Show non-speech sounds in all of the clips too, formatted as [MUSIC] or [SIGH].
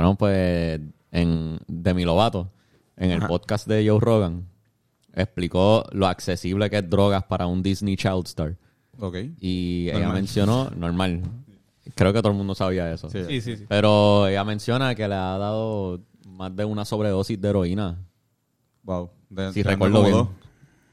Cabrón, pues en Demi Lovato, en el podcast de Joe Rogan, explicó lo accesible que es drogas para un Disney Child Star. Ok. Y ella mencionó, normal, creo que todo el mundo sabía eso. Sí. Sí, sí, sí. Pero ella menciona que le ha dado más de una sobredosis de heroína. Wow. De- Si de- recuerdo bien. Dos,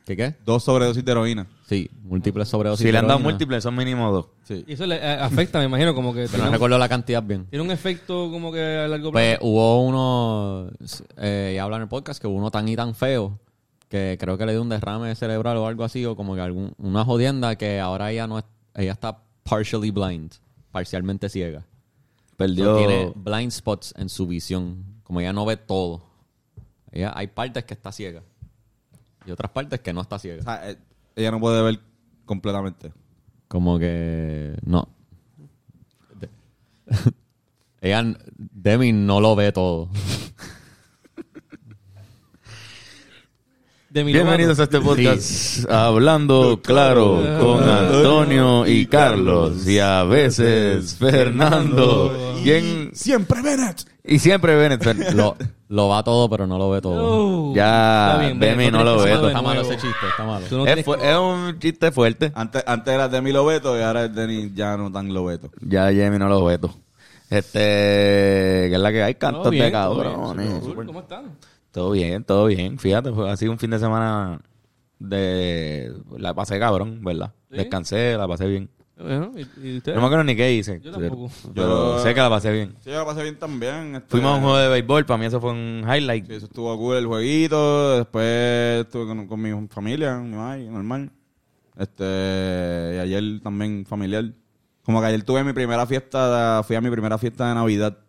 ¿Qué qué? dos sobredosis de heroína. Sí, múltiples sobredosis Si le han dado múltiples, son mínimo dos. Sí. Y eso le eh, afecta, me imagino, como que Pero no un, recuerdo la cantidad bien. tiene un efecto como que a largo Pues plazo. hubo uno, eh, ya habla en el podcast, que hubo uno tan y tan feo que creo que le dio un derrame cerebral o algo así, o como que algún, una jodienda que ahora ella no es, ella está partially blind, parcialmente ciega. Perdió. Tiene blind spots en su visión, como ella no ve todo. Ella, hay partes que está ciega y otras partes que no está ciega. O sea, eh, ella no puede ver completamente. Como que no. [LAUGHS] Ella, Demi no lo ve todo. [LAUGHS] De mi Bienvenidos a este podcast Hablando Claro con Antonio y Carlos y a veces Fernando y, en- Siempre Bennett. y siempre Bennett. [LAUGHS] Lo, lo va todo, pero no lo ve todo. Ya, Demi no lo ve. todo. Está malo ese chiste, está malo. No es, un chiste fuerte. Antes, antes era Demi Lobeto y ahora es Denny ya no tan Lobeto. Ya Jamie no lo veto. Este, que es la que hay cantos bien, de cabrones. ¿Cómo están? Todo bien, todo bien. Fíjate, fue así un fin de semana de... La pasé cabrón, ¿verdad? ¿Sí? Descansé, la pasé bien. Bueno, ¿y, y ustedes? No me acuerdo ni qué hice. Yo tampoco. Pero sé que la pasé bien. Sí, yo la pasé bien también. este- Fuimos a un juego de béisbol, para mí eso fue un highlight. Sí, eso estuvo cool el jueguito. Después estuve con, con mi familia, mi mamá, y normal. Este, y ayer también familiar. Como que ayer tuve mi primera fiesta, fui a mi primera fiesta de Navidad.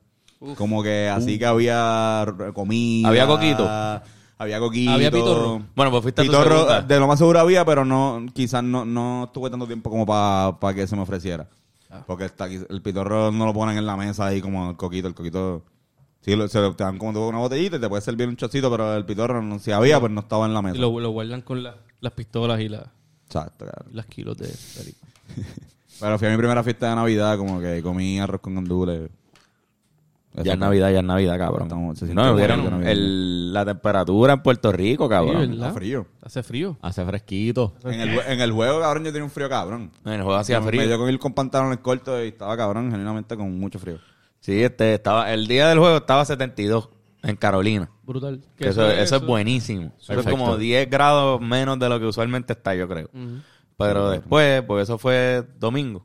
Como que así que había comida. ¿Había coquito? Había coquito. Había pitorro. Bueno, pues fuiste a tu Pitorro, de lo más seguro había, pero no, quizás no, no tuve tanto tiempo como para que se me ofreciera. Ah. Porque está el pitorro no lo ponen en la mesa ahí como el coquito. El coquito, sí, lo- se lo, te dan como una botellita y te puede servir un chocito, pero el pitorro, no, si había, pues no estaba en la mesa. Y lo, lo guardan con la- las pistolas y, la- Exacto, claro. y las kilos de. [LAUGHS] Pero fui a mi primera fiesta de Navidad, como que comí arroz con gandules. Eso Ya es Navidad, ya es Navidad, cabrón. Estamos- se siente No, bueno, vieron Navidad. el- la temperatura en Puerto Rico, cabrón. ¿verdad? Está frío. Hace frío. Hace fresquito. En el, en el juego, cabrón, yo tenía un frío cabrón. En el juego hacía Me frío. dio con ir con pantalones cortos y estaba cabrón, genuinamente con mucho frío. Sí, este, estaba, el día del juego estaba 72 en Carolina. Brutal. Que eso, eso es buenísimo. Eso es como 10 grados menos de lo que usualmente está, yo creo. Pero después, pues eso fue domingo.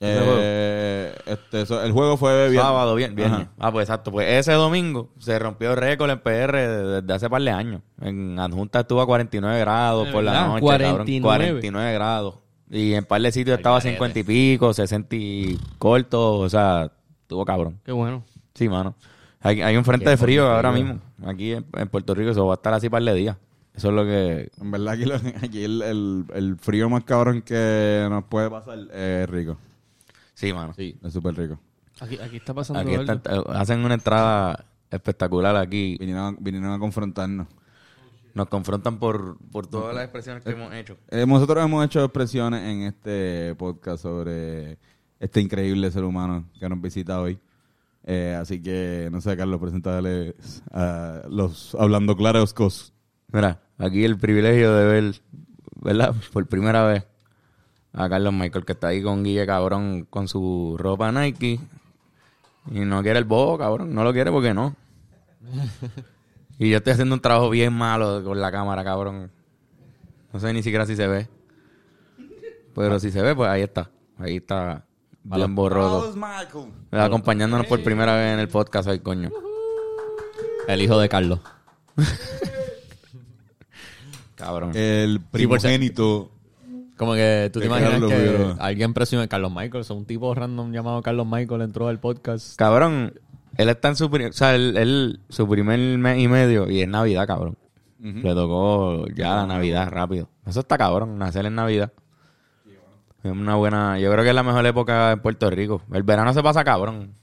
Eh, este, eso- el juego fue viernes. Sábado, bien, viernes. Ajá. Ah, pues exacto. Pues ese domingo se rompió el récord en PR desde hace par de años. En Adjunta estuvo a 49 grados ¿De por la noche, 49. cabrón. 49 grados. Y en par de sitios estaba a 50 y pico, 60 y corto. O sea, estuvo cabrón. Qué bueno. Sí, mano. Hay, hay un frente de frío ahora mismo. Aquí en, en Puerto Rico eso va a estar así par de días. Eso es lo que... En verdad, aquí, lo- [LAUGHS] aquí el, el- el frío más cabrón que nos puede pasar es rico. Sí, mano. Sí. Es súper rico. Aquí, aquí está pasando Aquí algo. está- hacen una entrada espectacular aquí. Vinieron, a- vinieron a confrontarnos. Nos confrontan por, por todas las expresiones que hemos hecho. Eh, nosotros hemos hecho expresiones en este podcast sobre este increíble ser humano que nos visita hoy. Eh, así que, no sé, Carlos, presentarles a los Hablando Claros Cos. Mira, aquí el privilegio de ver, ¿verdad? Por primera vez a Carlos Michael, que está ahí con Guille Cabrón con su ropa Nike. Y no quiere el bobo, cabrón. No lo quiere porque no. [LAUGHS] Y yo estoy haciendo un trabajo bien malo con la cámara, cabrón. No sé ni siquiera si se ve. Pero si se ve, pues ahí está. Ahí está bien borroso. Acompañándonos por primera vez en el podcast hoy, coño. El hijo de Carlos. [LAUGHS] Cabrón. El primogénito. Como que tú te imaginas Carlos que Figueroa. alguien presume Carlos Michael, o sea, un tipo random llamado Carlos Michael entró al podcast. Cabrón, él está en su primer, o sea, él, él- su primer mes y medio y es Navidad, cabrón. Le tocó ya la Navidad rápido. Eso está cabrón, nacer en Navidad. Es una buena, yo creo que es la mejor época en Puerto Rico. El verano se pasa cabrón.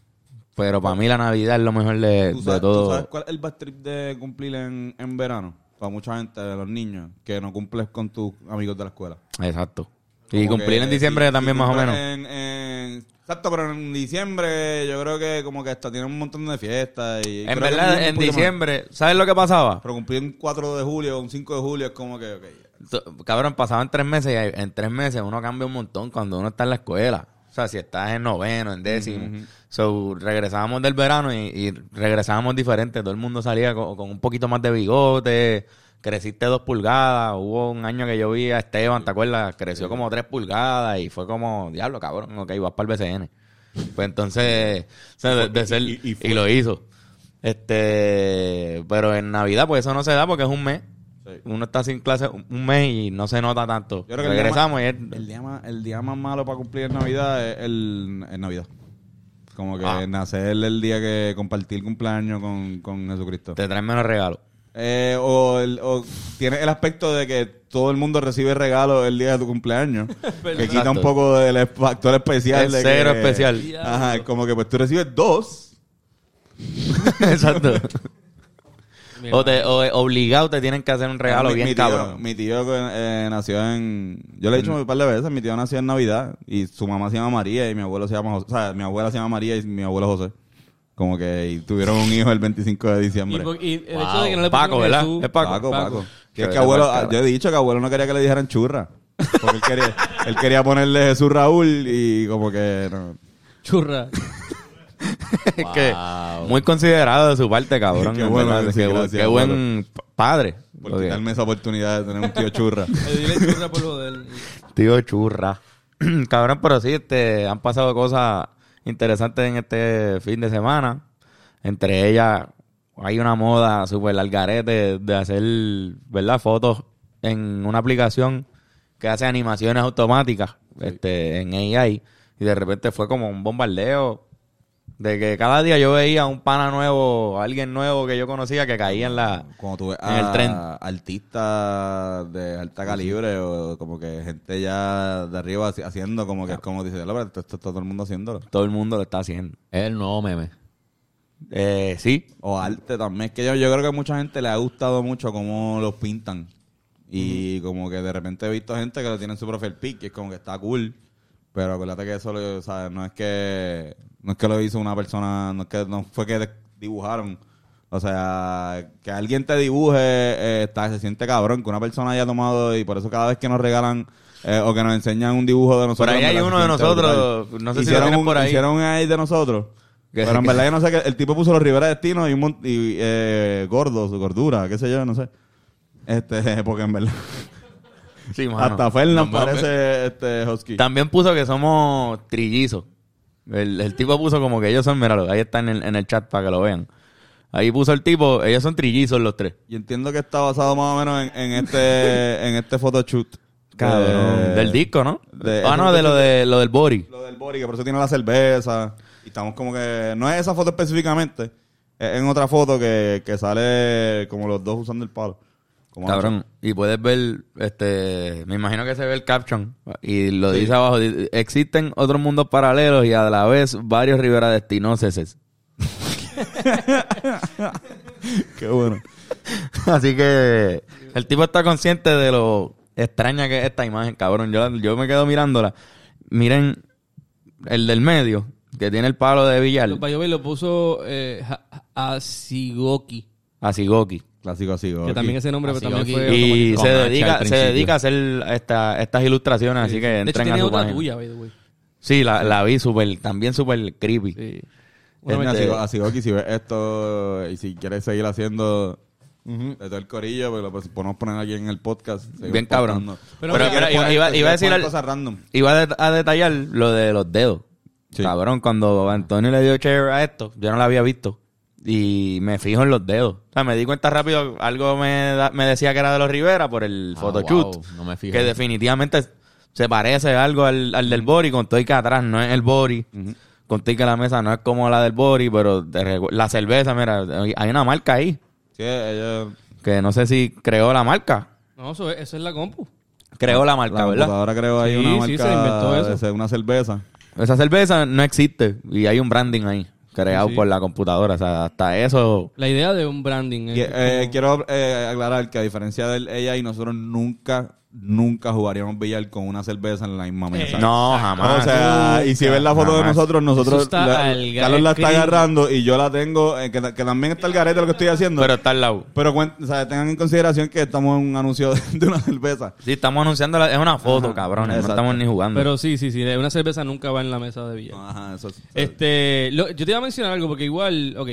Pero para mí la Navidad es lo mejor de, ¿Tú de sabes, tú todo. sabes cuál es el trip de cumplir en, en verano? Para mucha gente, de los niños, que no cumples con tus amigos de la escuela. Exacto. Y cumplir que en diciembre también más o menos. en- en- exacto, pero en diciembre yo creo que como que hasta tiene un montón de fiestas. Y En verdad, en más. diciembre, ¿sabes lo que pasaba? Pero cumplir un 4 de julio o un 5 de julio es como que, ok. Cabrón, pasaban tres meses y en tres meses uno cambia un montón cuando uno está en la escuela. O sea, si estás en noveno, en décimo. So, regresábamos del verano y, y regresábamos diferentes. Todo el mundo salía con, con un poquito más de bigote. Creciste dos pulgadas. Hubo un año que yo vi a Esteban, ¿te acuerdas? Creció como tres pulgadas y fue como, diablo, cabrón, ok, vas para el BCN. Pues entonces, o sea, de, de ser, y- y lo hizo. Este, pero en Navidad, pues eso no se da porque es un mes. Sí. Uno está sin clase un mes y no se nota tanto. Yo creo que el día Regresamos más- y el día más, el día más malo para cumplir en Navidad es el, el Navidad. Como que Ah. nacer el día que compartir el cumpleaños con, con Jesucristo. te traen menos regalos. Eh, o, el- o tiene el aspecto de que todo el mundo recibe regalos el día de tu cumpleaños. [LAUGHS] que quita Exacto. un poco del factor especial. De cero que- especial. Ajá, es como que pues tú recibes dos. [LAUGHS] Exacto. [LAUGHS] O, te, o eh, obligado te tienen que hacer un regalo mi, bien mi tío, cabrón. Mi tío eh, nació en... Yo le he dicho un par de veces, mi tío nació en Navidad y su mamá se llama María y mi abuelo se llama José. O sea, mi abuela se llama María y mi abuelo José. Como que y tuvieron un hijo el 25 de diciembre. y el Wow. hecho de que no le Paco, ¿verdad? Jesús- Es Paco. Paco, Paco. Paco. Que es Que que abuelo, yo he dicho que abuelo no quería que le dijeran churra. Porque él quería, él quería ponerle Jesús Raúl y como que no. Churra. Es [LAUGHS] que Wow. muy considerado de su parte, cabrón. [LAUGHS] Qué en bueno, verdad. sí, qué, bu- gracias, qué buen padre. Por quitarme esa oportunidad de tener un tío churra. Le [LAUGHS] dile churra por joder. Tío churra. [CLEARS THROAT] Cabrón, pero sí, este, han pasado cosas interesantes en este fin de semana. Entre ellas, hay una moda súper algarete de hacer, ¿verdad? Fotos en una aplicación que hace animaciones automáticas este, en AI. Y de repente fue como un bombardeo de que cada día yo veía un pana nuevo, alguien nuevo que yo conocía que caía en la... Cuando tú ves En el tren. artistas de alta calibre o como que gente ya de arriba haci- haciendo como que es como dice, "Loco, esto esto está todo el mundo haciendo. Todo el mundo lo está haciendo. Es el nuevo meme. Eh, sí, O arte también. Es que yo, yo creo que a mucha gente le ha gustado mucho cómo los pintan. Y como que de repente he visto gente que lo tiene en su profile pic y es como que está cool. Pero acuérdate que eso lo, o sea, no es que no es que lo hizo una persona, no es que no fue que dibujaron. O sea, que alguien te dibuje eh, está, se siente cabrón que una persona haya tomado y por eso cada vez que nos regalan eh, o que nos enseñan un dibujo de nosotros. Por ahí hay uno de nosotros, brutal. no sé si lo hicieron tienen un, por ahí. Hicieron ahí de nosotros. [LAUGHS] Pero en verdad yo no sé que el tipo puso los Rivera Destino y, un y eh, gordo, su gordura, qué sé yo, no sé. Este, [LAUGHS] porque en verdad sí, mano. hasta Fernan parece este Husky. También puso que somos trillizos. El, el tipo puso como que ellos son, míralo, ahí está en el, en el chat para que lo vean. Ahí puso el tipo, ellos son trillizos los tres. Y entiendo que está basado más o menos en, en este [LAUGHS] en este photoshoot. Cabrón. De- del disco, ¿no? de- ah, no, de lo de lo del body. Lo del body, que por eso tiene la cerveza. Y estamos como que. No es esa foto específicamente. Es en otra foto que, que sale como los dos usando el palo. Como Cabrón. Y puedes ver, este, me imagino que se ve el caption. Y lo dice abajo, existen otros mundos paralelos y a la vez varios Rivera Destinoses. [LAUGHS] Qué bueno. [LAUGHS] Así que el tipo está consciente de lo extraña que es esta imagen, cabrón. Yo, yo me quedo mirándola. Miren el del medio, que tiene el palo de billar, Para yo lo puso eh, a Sigoki. a Sigoki. Clásico así. Que también ese nombre Así, también fue Y se dedica, se dedica a hacer esta, estas ilustraciones, así que de hecho, entren a su otra página. tuya, by the way. Sí, la, la vi súper, también súper creepy. Sí. Bueno, así, Este- así Goki, si ves esto y si quieres seguir haciendo de todo el corillo, pues lo pues, podemos poner aquí en el podcast. Bien cabrón. Pero Pero, quieres iba, iba- iba a decir al- cosas random. iba a detallar lo de los dedos. Sí. Cabrón, cuando Antonio le dio share a esto, yo no lo había visto. Y me fijo en los dedos. O sea, me di cuenta rápido, algo me, da- me decía que era de los Rivera por el Ah, photoshoot. wow, no me fijo. Que definitivamente se parece algo al, al del Bori, con todo y que atrás no es el Bori. Con todo y que la mesa no es como la del Bori, pero de la cerveza, mira, hay una marca ahí. Sí, ella, Que no sé si creó la marca. No, eso es, eso es la compu. Creó la marca, la ¿verdad? computadora creo hay Sí, una sí, marca se inventó eso. una cerveza. Esa cerveza no existe y hay un branding ahí creado Sí. por la computadora. O sea, hasta eso. La idea de un branding. Y, eh, quiero eh, aclarar que a diferencia del AI, nosotros nunca nunca jugaríamos billar con una cerveza en la misma mesa. No, jamás. O sea, y si ves la foto de Jamás. nosotros, nosotros, Eso está la- al Carlos la está garete. agarrando y yo la tengo, eh, que, que también está el garete lo que estoy haciendo. Pero está al lado. Pero cuen- o sea, tengan en consideración que estamos en un anuncio de, de una cerveza. Sí, estamos anunciando, la- es una foto, Ajá, cabrones. exacto. No estamos ni jugando. Pero sí, sí, sí. Una cerveza nunca va en la mesa de billar. Ajá, eso es- Este, lo- yo te iba a mencionar algo porque igual, ok,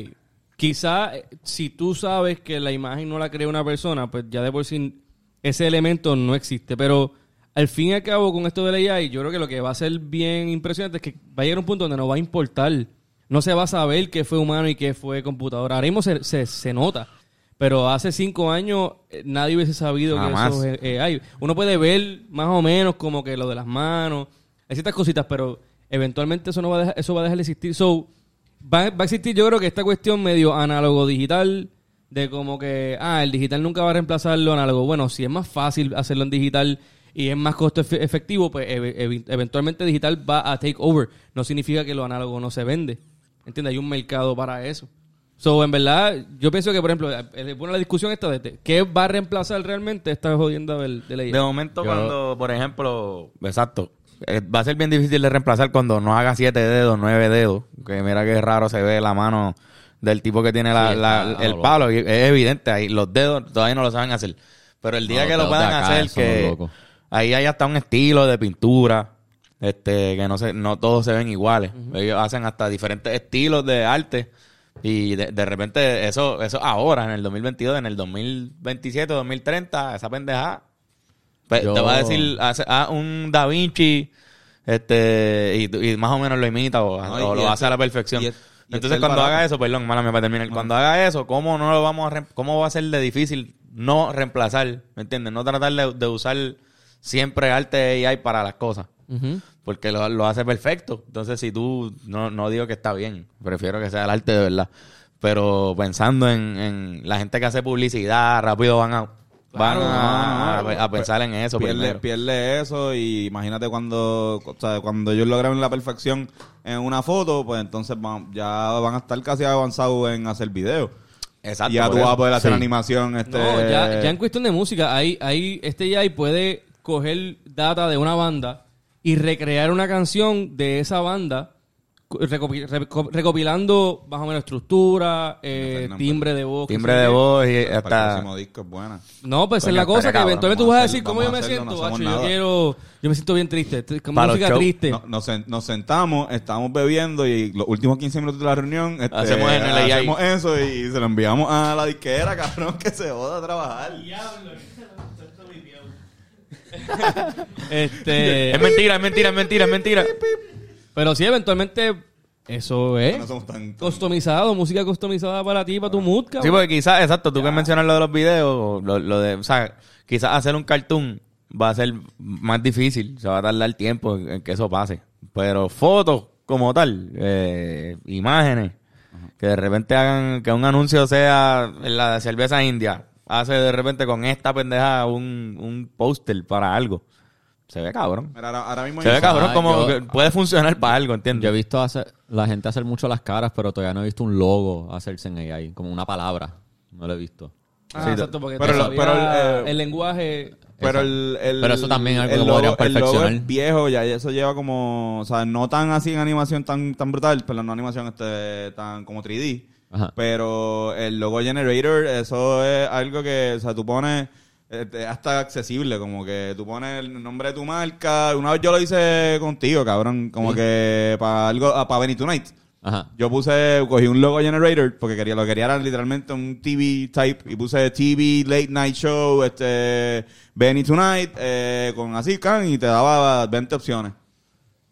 quizá eh, si tú sabes que la imagen no la crea una persona, pues ya de por sí ese elemento no existe. Pero al fin y al cabo con esto del AI, yo creo que lo que va a ser bien impresionante es que va a llegar un punto donde no va a importar. No se va a saber qué fue humano y qué fue computadora. Ahora mismo se, se, se nota. Pero hace cinco años eh, nadie hubiese sabido Jamás. que eso es AI. Uno puede ver más o menos como que lo de las manos, hay ciertas cositas, pero eventualmente eso no va a dejar, eso va a dejar de existir. So, va, va a existir yo creo que esta cuestión medio análogo digital de como que ah el digital nunca va a reemplazar lo análogo bueno si es más fácil hacerlo en digital y es más costo efe- efectivo pues ev- ev- eventualmente digital va a take over. No significa que lo análogo no se vende. ¿entiendes? hay un mercado para eso. So en verdad yo pienso que por ejemplo es buena la discusión esta de qué va a reemplazar realmente esta jodienda del, de la De momento, cuando, por ejemplo, exacto, eh, va a ser bien difícil de reemplazar cuando no haga siete dedos, nueve dedos. Que mira que raro se ve la mano del tipo que tiene la- Sí, la- está el palo. y Es evidente, ahí los dedos todavía no lo saben hacer. Pero el día No, que lo puedan acá hacer, que ahí hay hasta un estilo de pintura. Este, que no se, no todos se ven iguales. Ellos hacen hasta diferentes estilos de arte. Y de, de repente, eso, eso ahora, en el 2022, en el 2027, 2030, esa pendejada pues, Yo- Te va a decir, hace, haz un Da Vinci, este, y, y más o menos lo imita o, No, o y lo hace a la perfección. Entonces, es cuando barato. haga eso, perdón, mala mía para terminar, cuando haga eso, ¿cómo no lo vamos a, cómo va a ser de difícil no reemplazar, ¿me entiendes? No tratar de, de usar siempre arte AI para las cosas. Porque lo, lo hace perfecto. Entonces, si tú, no, no digo que está bien, prefiero que sea el arte de verdad. Pero pensando en, en la gente que hace publicidad, rápido van a, van a, no, no, a- a pensar en eso pierde, pierde eso y imagínate cuando o sea, cuando ellos logran la perfección en una foto, pues entonces van- ya van a estar casi avanzados en hacer videos. Exacto. y ya tú vas a poder hacer Sí. animación. Este, No, ya, ya en cuestión de música, hay, hay, este AI puede coger data de una banda y recrear una canción de esa banda, recopilando más o menos estructura, eh, timbre de voz. Timbre de voz y para el hasta... próximo disco es buena. No, pues Coño, es la cosa que eventualmente tú vas a decir, ¿cómo yo me siento? somos Acho, yo quiero, yo me siento bien triste, los música triste. No- nos, sen- nos sentamos, estamos bebiendo y los últimos 15 minutos de la reunión este, Hacemos en el AI. hacemos eso y se lo enviamos a la disquera, [LAUGHS] cabrón, que se joda a trabajar. [LAUGHS] Este, Es mentira, es mentira, es mentira, es mentira. Pero sí, eventualmente eso es No somos tan... customizado, música customizada para ti, para tu mood, cabrón. Sí, porque quizás, exacto, tú que mencionas lo de los videos, lo, lo de, o sea, quizás hacer un cartoon va a ser más difícil, se va a tardar tiempo en, en que eso pase. Pero fotos como tal, eh, imágenes, que de repente hagan que un anuncio sea en la cerveza india, hace de repente con esta pendeja un, un póster para algo. Se ve cabrón. Mira, ahora, ahora mismo Se ve cabrón Ah, como yo- que puede funcionar para algo, Yo he ¿entiendes? visto hacer, la gente hacer mucho las caras, pero todavía no he visto un logo hacerse en AI, como una palabra. No lo he visto. Ah, Sí, exacto, porque pero lo- todavía pero el, eh, el lenguaje... Pero Exacto. el, el- Pero eso también es algo el que logo, podrían el logo perfeccionar. es viejo, ya eso lleva como, o sea, no tan así en animación tan tan brutal, pero no animación este tan como 3D. Ajá. Pero el logo generator, eso es algo que, o sea, tú pones este, hasta accesible, como que tú pones el nombre de tu marca. Una vez yo lo hice contigo, cabrón, como que para algo, para Benny Tonight. Ajá. Yo puse, cogí un logo generator porque quería, lo quería era literalmente un TV type y puse TV late night show, este, Benny Tonight, eh, con así, can, y te daba 20 opciones.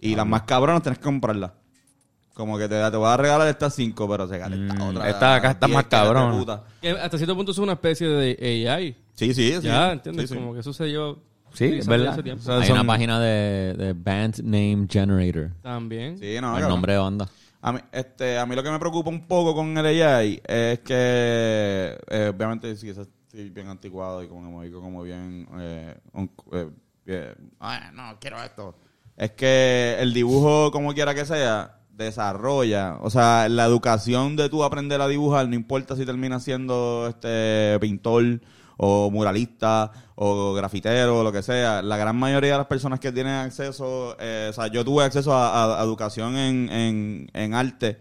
Y las más cabronas tenés que comprarlas. Como que te, te voy a regalar estas 5, pero se gana esta Mm, otra. esta acá está 10 más que hasta cierto punto es una especie de AI. Sí, sí, sí. ya, ¿entiendes? Sí, sí. Como que eso se lleva... Sí, es verdad. hace tiempo. O sea, Hay son- una página de, de Band Name Generator. También. Sí, no, el nombre de banda. A mí, este, a mí lo que me preocupa un poco con el AI es que, eh, obviamente, sí, estoy bien anticuado y como, digo, como bien, eh, un- eh, bien, "Ay, no, quiero esto. Es que el dibujo, como quiera que sea, desarrolla, o sea, la educación de tú aprender a dibujar, no importa si terminas siendo este pintor o muralista, o grafitero, o lo que sea. La gran mayoría de las personas que tienen acceso, eh, o sea, yo tuve acceso a, a educación en, en, en arte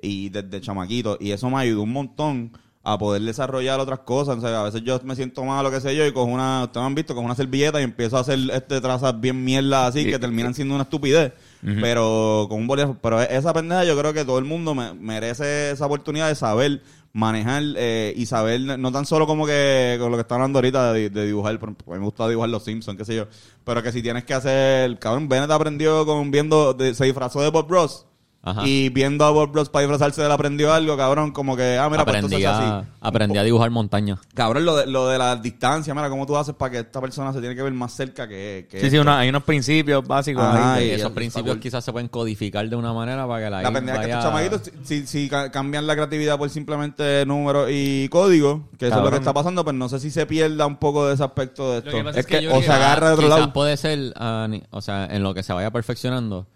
y desde chamaquito, y eso me ayudó un montón a poder desarrollar otras cosas. O sea, a veces yo me siento mal, lo que sé yo, y cojo una, ustedes me han visto, cojo una servilleta y empiezo a hacer este trazas bien mierda así, que terminan siendo una estupidez. Pero con un bolígrafo, pero esa pendeja yo creo que todo el mundo me- merece esa oportunidad de saber manejar eh, y saber, no tan solo como que con lo que está hablando ahorita de, de dibujar, por a me gusta dibujar los Simpsons, qué sé yo, pero que si tienes que hacer, cabrón, Bennett aprendió con viendo, de- se disfrazó de Bob Ross. Ajá. Y viendo a Bob Ross para disfrazarse de él aprendió algo, cabrón, como que, ah, mira, pues aprendí, entonces a, así. aprendí a dibujar montañas. Cabrón, lo de, lo de la distancia, mira, cómo tú haces para que esta persona se tiene que ver más cerca que, que Sí, sí, hay unos principios básicos. Ajá, ahí. y- esos principios quizás se pueden codificar de una manera para que la, La pendeja que estos chamaquitos, si, si ca- cambian la creatividad por simplemente números y código, que eso es lo que está pasando, pues no sé si se pierda un poco de ese aspecto de Lo esto. que pasa Es es que, o se agarra de otro quizás lado. puede ser, ah, ni- o sea, en lo que se vaya perfeccionando,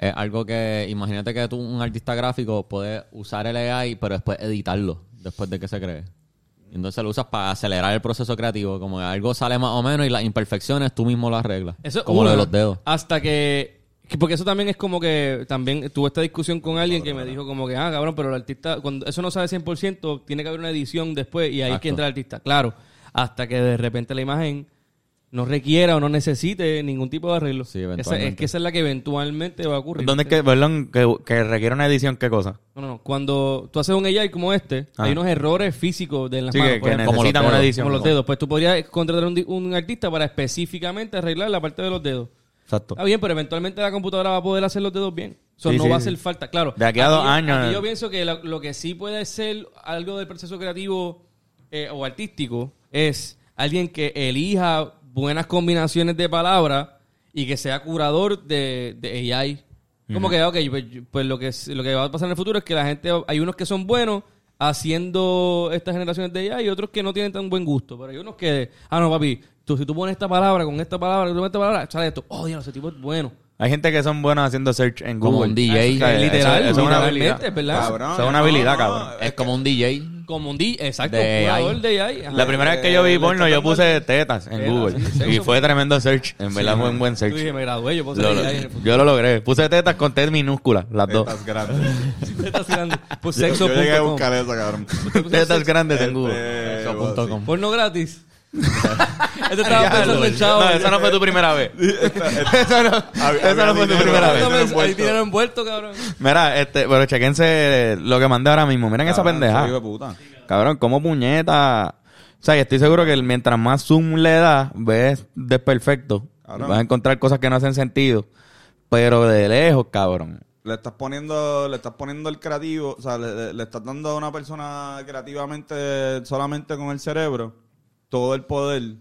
es algo que, imagínate que tú, un artista gráfico, puedes usar el AI, pero después editarlo, después de que se cree. Entonces lo usas para acelerar el proceso creativo, como que algo sale más o menos y las imperfecciones tú mismo las arreglas. Eso como una, lo de los dedos. Hasta que, que- Porque eso también es como que. También tuve esta discusión con alguien que me dijo, como que, ah, cabrón, pero el artista. Cuando eso no sabe 100%, tiene que haber una edición después y ahí es que entra el artista. Claro. Hasta que de repente la imagen no requiera o no necesite ningún tipo de arreglo. Sí, Esa- es que esa es la que eventualmente va a ocurrir. ¿Dónde es que, perdón, que, que requiere una edición? ¿Qué cosa? No, no, no. Cuando tú haces un AI como este, Ah. hay unos errores físicos de las Sí, manos. que, que ejemplo. Una edición. Como los dedos. Pues tú podrías contratar un, un artista para específicamente arreglar la parte de los dedos. Exacto. Está bien, pero eventualmente la computadora va a poder hacer los dedos bien. Eso Sí, no sí, va a hacer falta. Claro. De aquí a dos años, aquí eh. yo pienso que lo, lo que sí puede ser algo del proceso creativo eh, o artístico es alguien que elija buenas combinaciones de palabras y que sea curador de, de AI. Como que, ok, pues, pues lo, que, lo que va a pasar en el futuro es que la gente, hay unos que son buenos haciendo estas generaciones de AI y otros que no tienen tan buen gusto. Pero hay unos que, ah, no, papi, tú, si tú pones esta palabra con esta palabra, tú pones esta palabra, sale esto. Oh, Dios, ese tipo es bueno. Hay gente que son buenos haciendo search en Como Google. un DJ. Eso- literal, eso- eso es una habilidad. ¿verdad? Cabrón, Eso es una habilidad, no, cabrón. Es como un DJ. Como un D, exacto, De un de AI. ajá. La primera vez que yo vi le porno, yo puse tetas en Tetas, Google. sí, sexo. Y fue tremendo search. En verdad fue un buen Tú search. dije, me gradué, yo puedo Lo- en el futuro. yo lo logré. Puse tetas con T minúscula, las dos. Tetas grandes. [LAUGHS] Estás tirando. Pues yo, yo llegué a buscar esa, cabrón. Tetas grandes en Google. Este, Sexo.com. Porno gratis. Este estaba Ya, pensando en chavo. No, esa no fue tu primera vez. [LAUGHS] esa no, Había- esa no fue tu primera vez. Hay dinero envuelto, cabrón. Mira, este, pero chequense lo que mandé ahora mismo. Miren esa pendeja. hijo de puta. Cabrón, como puñeta. O sea, y estoy seguro que mientras más zoom le das, ves desperfecto. Cabrón. Vas a encontrar cosas que no hacen sentido. Pero de lejos, cabrón. Le estás poniendo, le estás poniendo el creativo, o sea, le estás dando a una persona creativamente solamente con el cerebro todo el poder.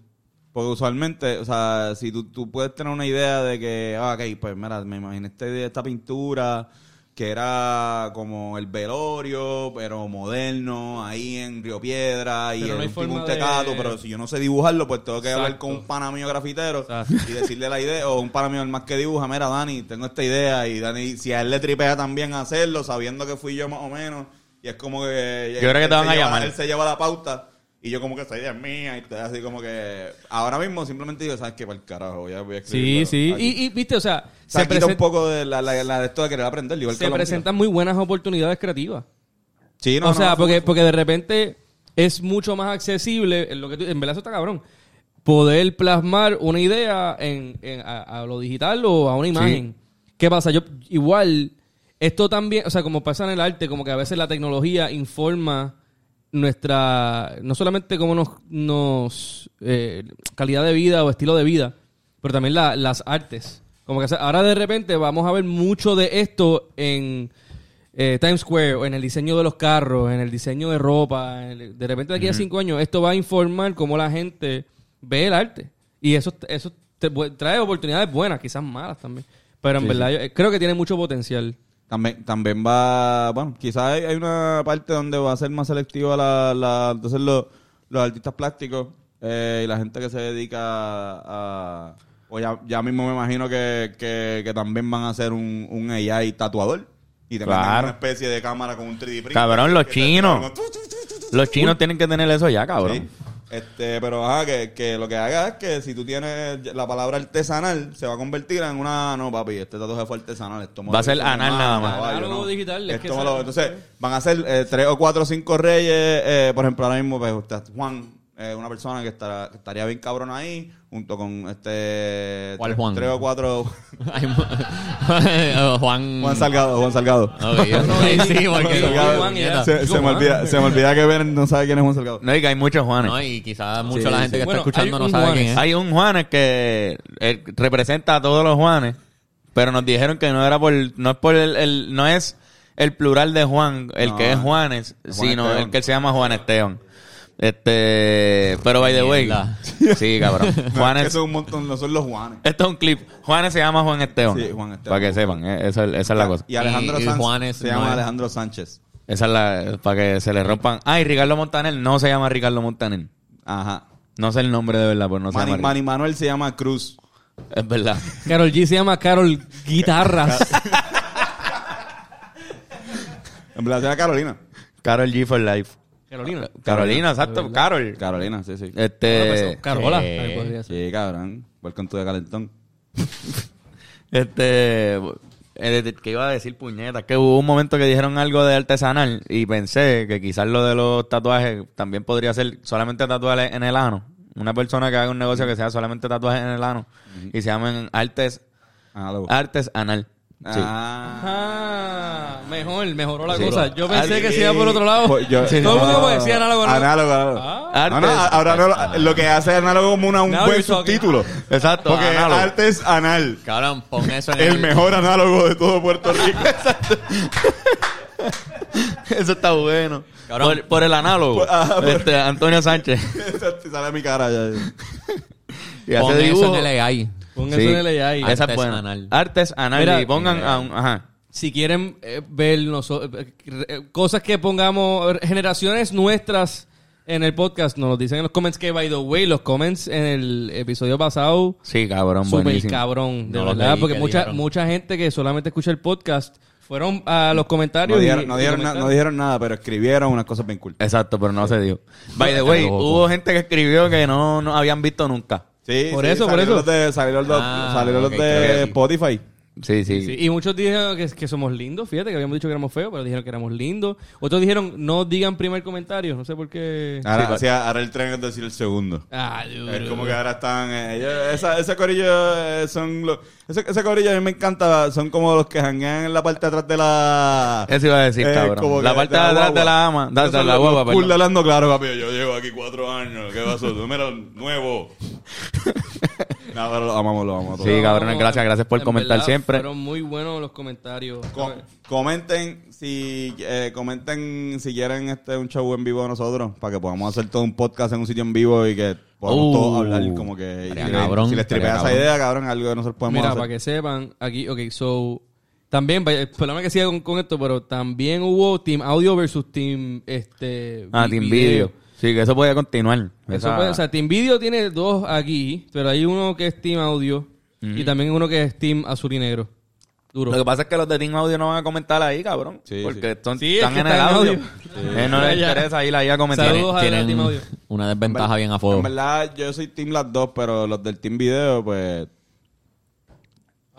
Porque usualmente, o sea, si tú, tú puedes tener una idea de que, ah, ok, pues mira, me imaginé este, esta pintura que era como el velorio, pero moderno, ahí en Río Piedra, y no tipo un de- tecato, pero si yo no sé dibujarlo, pues tengo que hablar con un pana mío grafitero Exacto. y decirle la idea, o un pana mío el más que dibuja, mira Dani, tengo esta idea, y Dani, si a él le tripea también hacerlo, sabiendo que fui yo más o menos, y es como que... Yo creo que te van se a lleva- llamar. Él se lleva la pauta, y yo como que esta idea es mía, y estoy así como que... Ahora mismo simplemente digo, ¿sabes qué? Para el carajo, ya voy a Sí, escribirlo sí. aquí. Y, y, viste, o sea, o sea, se, quita un poco de la, la, la de esto de querer aprender, igual se que presentan muy buenas oportunidades creativas. Sí, no, o no, sea, no, porque, porque de repente es mucho más accesible, en, lo que tú- en verdad eso está cabrón, poder plasmar una idea en, en- a, a lo digital o a una imagen. ¿Qué pasa? Yo igual, esto también, o sea, como pasa en el arte, como que a veces la tecnología informa nuestra, no solamente cómo nos, nos eh, calidad de vida o estilo de vida, pero también la- las artes. Como que ahora de repente vamos a ver mucho de esto en eh, Times Square, o en el diseño de los carros, en el diseño de ropa. en el- de repente de aquí a cinco años esto va a informar cómo la gente ve el arte. Y eso, eso te trae oportunidades buenas, quizás malas también. Pero en verdad yo, eh, creo que tiene mucho potencial. También, también va, bueno, quizás hay, hay una parte donde va a ser más selectiva la, la entonces los, los artistas plásticos eh, y la gente que se dedica a, o ya, ya mismo me imagino que, que, que también van a hacer un, un AI tatuador y te Claro. una especie de cámara con un 3D printer. Cabrón, los chinos. [LAUGHS] Los chinos tienen que tener eso ya, cabrón. Sí. Este, pero ajá, que, que lo que haga es que si tú tienes la palabra artesanal, se va a convertir en una, no papi, este tatuaje fue artesanal. Esto me Va a ser anal nada más. caballo, Análogo digital, es Esto que me lo- entonces, van a ser eh, tres o cuatro o cinco reyes, eh, por ejemplo, ahora mismo, pues, usted, Juan, eh, una persona que, estará, que estaría bien cabrón ahí, junto con este... ¿Cuál tres- Juan? Tres o cuatro... [LAUGHS] [LAUGHS] [LAUGHS] Juan. Juan Salgado, Juan Salgado. Sí, porque Juan. Se, se me olvida, se me olvida que Ben no sabe quién es Juan Salgado. No, y que hay muchos Juanes. No, y quizás mucha Sí, la gente sí. que Bueno, está escuchando no un sabe Juanes. quién es. Hay un Juanes que él representa a todos los Juanes, pero nos dijeron que no era por, no es por el, el- no es el plural de Juan, el No, que es Juanes, Juan sino Esteban. el que se llama Juan Esteban. Este, pero by the way, Mierda. sí, cabrón. [LAUGHS] No, es que Juanes, son un montón, no son los Juanes. esto es un clip. Juanes se llama Juan Esteban. Sí, Juan Esteban. Para que sepan, eh, esa, es- esa es la cosa. Y Alejandro Y- y Sánchez Juanes se no llama es. Alejandro Sánchez. Esa es la, para que se le rompan. Ah, y Ricardo Montaner no se llama Ricardo Montaner. Ajá. No sé el nombre de verdad, pero no se Manny, llama. Manny Manuel se llama Cruz. Es verdad. Carol G se llama Carol Guitarras. [LAUGHS] En verdad se llama Carolina. Carol G for Life. Carolina. Carolina, exacto. Carol. Carolina, sí, sí. Este, Carola. ¿Qué? Ay, podría ser. Sí, cabrón. Welcome to the calentón. [LAUGHS] este, eh, ¿qué iba a decir, puñeta? Que hubo un momento que dijeron algo de artesanal y pensé que quizás lo de los tatuajes también podría ser solamente tatuajes en el ano. Una persona que haga un negocio que sea solamente tatuajes en el ano y se llamen artes, Análogo. artes anal. Sí. Ah. Ah, mejor, mejoró la Sí. cosa. Yo pensé Alguien- que se iba por otro lado. Pues yo- Todo el mundo decía análogo, ¿no? Análogo, análogo. Ah. No, no, Artes- ahora no, lo que hace análogo como una, un Now buen talking. subtítulo. [LAUGHS] Exacto, Porque análogo. artes anal. Cabrón, pon eso en El mejor análogo de todo Puerto Rico. [LAUGHS] Eso está bueno. Cabrón. Por, por el análogo. Por- ah, por- este, Antonio Sánchez. [LAUGHS] Sale a mi cara ya. Y hace Pon eso en el AI. Pon Sí. eso en el AI. Esa es Artes buena. anal. Artes anal. Mira, y pongan a un, ajá. Si quieren eh, ver noso- eh, eh, cosas que pongamos, eh, generaciones nuestras en el podcast, nos lo dicen en los comments que, by the way, los comments en el episodio pasado, Sí, cabrón, súper buenísimo. cabrón, de No los verdad, leí, porque ¿qué mucha, dijeron? mucha gente que solamente escucha el podcast fueron a los comentarios No y- dijeron, no, y dijeron na- comentaron. no dijeron nada, pero escribieron unas cosas bien cool. Exacto, pero no se dio. By the way, Loco. hubo gente que escribió que no, no habían visto nunca. Sí, Por sí, eso, por salieron eso. Los de, salieron los, Ah, salieron los ok, de. Spotify. Sí, sí. Sí, y muchos dijeron que, que somos lindos, fíjate que habíamos dicho que éramos feos, pero dijeron que éramos lindos. Otros dijeron, no digan primer comentario, no sé por qué. Ahora, Sí, o sea, ahora el tren es decir el segundo. Ah, duro. Es como que ahora están. eh, esa, ese corillo eh, son. Los, ese, ese corillo a mí me encanta. Son como los que janguean en la parte de atrás de la. Eso iba a decir, eh, cabrón. La parte de de atrás de la ama. De, de la cool perdón. hablando claro, papi. Yo llevo aquí cuatro años. ¿Qué pasó? Número nuevo. [LAUGHS] [LAUGHS] no, pero lo amamos, lo amamos. Sí, cabrones, gracias, gracias por En comentar verdad, siempre. Fueron muy buenos los comentarios. Co- comenten si eh, comenten si quieren este un show en vivo de nosotros para que podamos hacer todo un podcast en un sitio en vivo y que podamos Uh, todos hablar como que y si, cabrón, si les tripea esa idea cabrón algo que nosotros podemos Mira, hacer para que sepan, aquí, ok, so, también, vaya, perdóname que siga con, con esto, pero también hubo Team Audio versus Team, este... Ah, Team Video. Sí, que eso puede continuar. Eso Esa- puede- o sea, Team Video tiene dos aquí, pero hay uno que es Team Audio y también uno que es Team Azul y Negro. Duro. Lo que pasa es que los de Team Audio no van a comentar ahí, cabrón. Sí, porque sí. son, Sí, es están que en el audio. audio. Eh, no les [LAUGHS] interesa ir ahí a comentar. Saludos a Tienen Team Audio. una desventaja bien a fuego. en verdad yo soy team las dos pero los del team video pues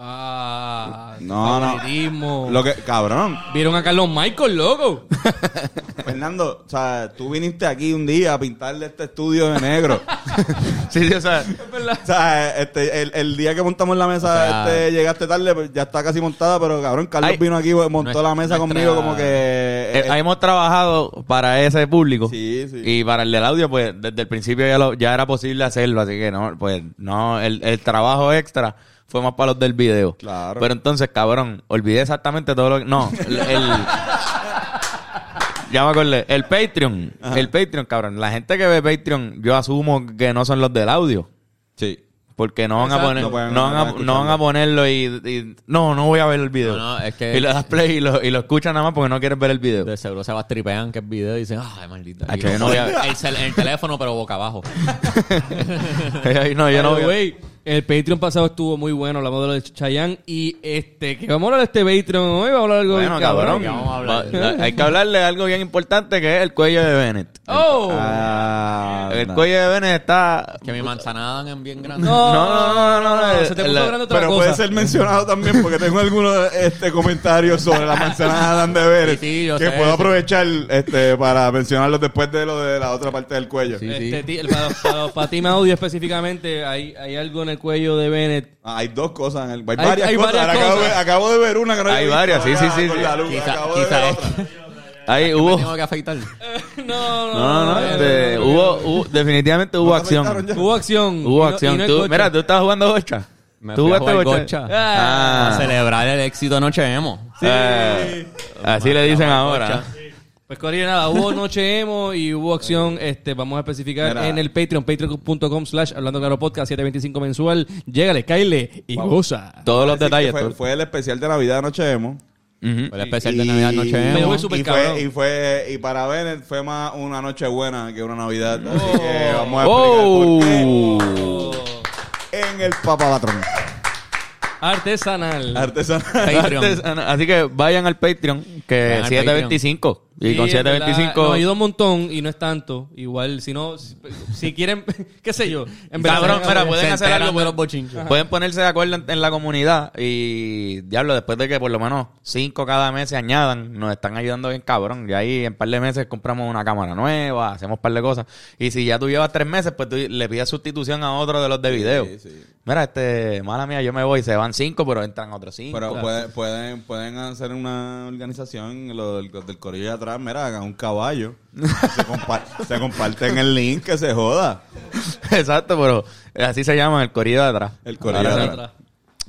Ah, No, no. lo que cabrón Vieron a Carlos Michael, loco. [LAUGHS] Fernando o sea tú viniste aquí un día a pintarle este estudio de negro [LAUGHS] Sí, sí, o sea, [LAUGHS] o sea este el, el día que montamos la mesa O sea- este llegaste tarde pues, ya está casi montada pero cabrón Carlos vino aquí montó nuestra- la mesa nuestra- conmigo como que eh, eh, ahí hemos trabajado para ese público. Sí, sí. Y para el del audio, pues desde el principio ya, lo, ya era posible hacerlo. Así que no, pues no, el, el trabajo extra fue más para los del video. Claro. Pero entonces, cabrón, olvidé exactamente todo lo que. No, el. el- ya me acordé. El Patreon. El Patreon, cabrón. La gente que ve Patreon, yo asumo que no son los del audio. sí Porque no van a poner, No pueden- no, van a, no van a ponerlo y, y- no, no voy a ver el video. No, no, es que- y le das play y lo, y lo escuchas nada más porque no quieres ver el video. De seguro se va a tripean que es video y dicen, ay, maldita. Yo no como voy a ver. el, teléfono, pero boca abajo. [LAUGHS] No, yo no voy a- El Patreon pasado estuvo muy bueno, hablamos de lo de Chayanne. Y este, que vamos a hablar de este Patreon hoy, vamos a hablar de algo Bueno, bien cabrón. ¿qué vamos a hablar? Va- Hay que hablarle de algo bien importante que es el cuello de Bennett. [LAUGHS] ¡Oh! Ah, El no. cuello de Bennett está... Que mi manzana en bien grande. No, No, no, no, no, se te grande otra Pero cosa. puede ser mencionado también porque tengo algunos este, comentarios sobre la manzana de Vélez Sí, sí, que sé, puedo sí. aprovechar este, para mencionarlos después de lo de la otra parte del cuello. Sí. Este, el- para, para, para específicamente, hay, hay algo en el cuello de Bennett. Ah, hay dos cosas en el. Hay, Hay- varias hay cosas. varias Acabo, cosas. de, acabo de ver una que no Hay varias, sí, sí, sí, con sí. la luz. Quizá- acabo de quizá ver es- otra. Ahí Me hubo... tengo que afeitar. [LAUGHS] No, no, No, no, no, este, no, no, hubo, hubo- definitivamente hubo ¿No te acción. Hubo acción. Hubo acción. Tú- mira, tú estabas jugando gocha. Me ¿Tú jugaste gocha? gocha. Ah. A celebrar el éxito Noche Emo. Eh, así le dicen ahora. Pues Corillo, nada, hubo [LAUGHS] Noche Emo y hubo acción, este, vamos a especificar Mira. en el Patreon, patreon.com slash hablando claro podcast 725 mensual. Llégale, caile y goza. Todos los que detalles. Fue, todo. fue el especial de Navidad de Noche Emo. Ujú. Fue el especial de Navidad Noche Me Emo. voy súper y, cabrón. fue, y fue y para Bennett fue más una noche buena que una Navidad. Oh. Así que vamos a explicar por qué Oh. en el Papa Patrón. Artesanal. Artesanal. Patreon. Así que vayan al Patreon, que Vayan al 725. Y Sí, con en verdad, 725. Nos ayuda un montón y no es tanto. Igual, si no, si, si quieren, [LAUGHS] qué sé yo. En verdad, Cabrón, mira, pueden hacer algo. de los bochinchos. Pueden ponerse de acuerdo en, en la comunidad y, diablo, después de que por lo menos cinco cada mes se añadan, nos están ayudando bien cabrón. Y ahí en par de meses compramos una cámara nueva, hacemos par de cosas. Y si ya tú llevas tres meses, pues tú le pides sustitución a otro de los de video. Sí, sí. Mira, este, mala mía, yo me voy, se van cinco, pero entran otros cinco. Pero puede- pueden, pueden hacer una organización, lo del, los del corillo de atrás, mira, hagan un caballo. [LAUGHS] se, compa- se comparten el link, que se joda. Exacto, pero así se llama el corrido de atrás. El corillo Ahora de atrás.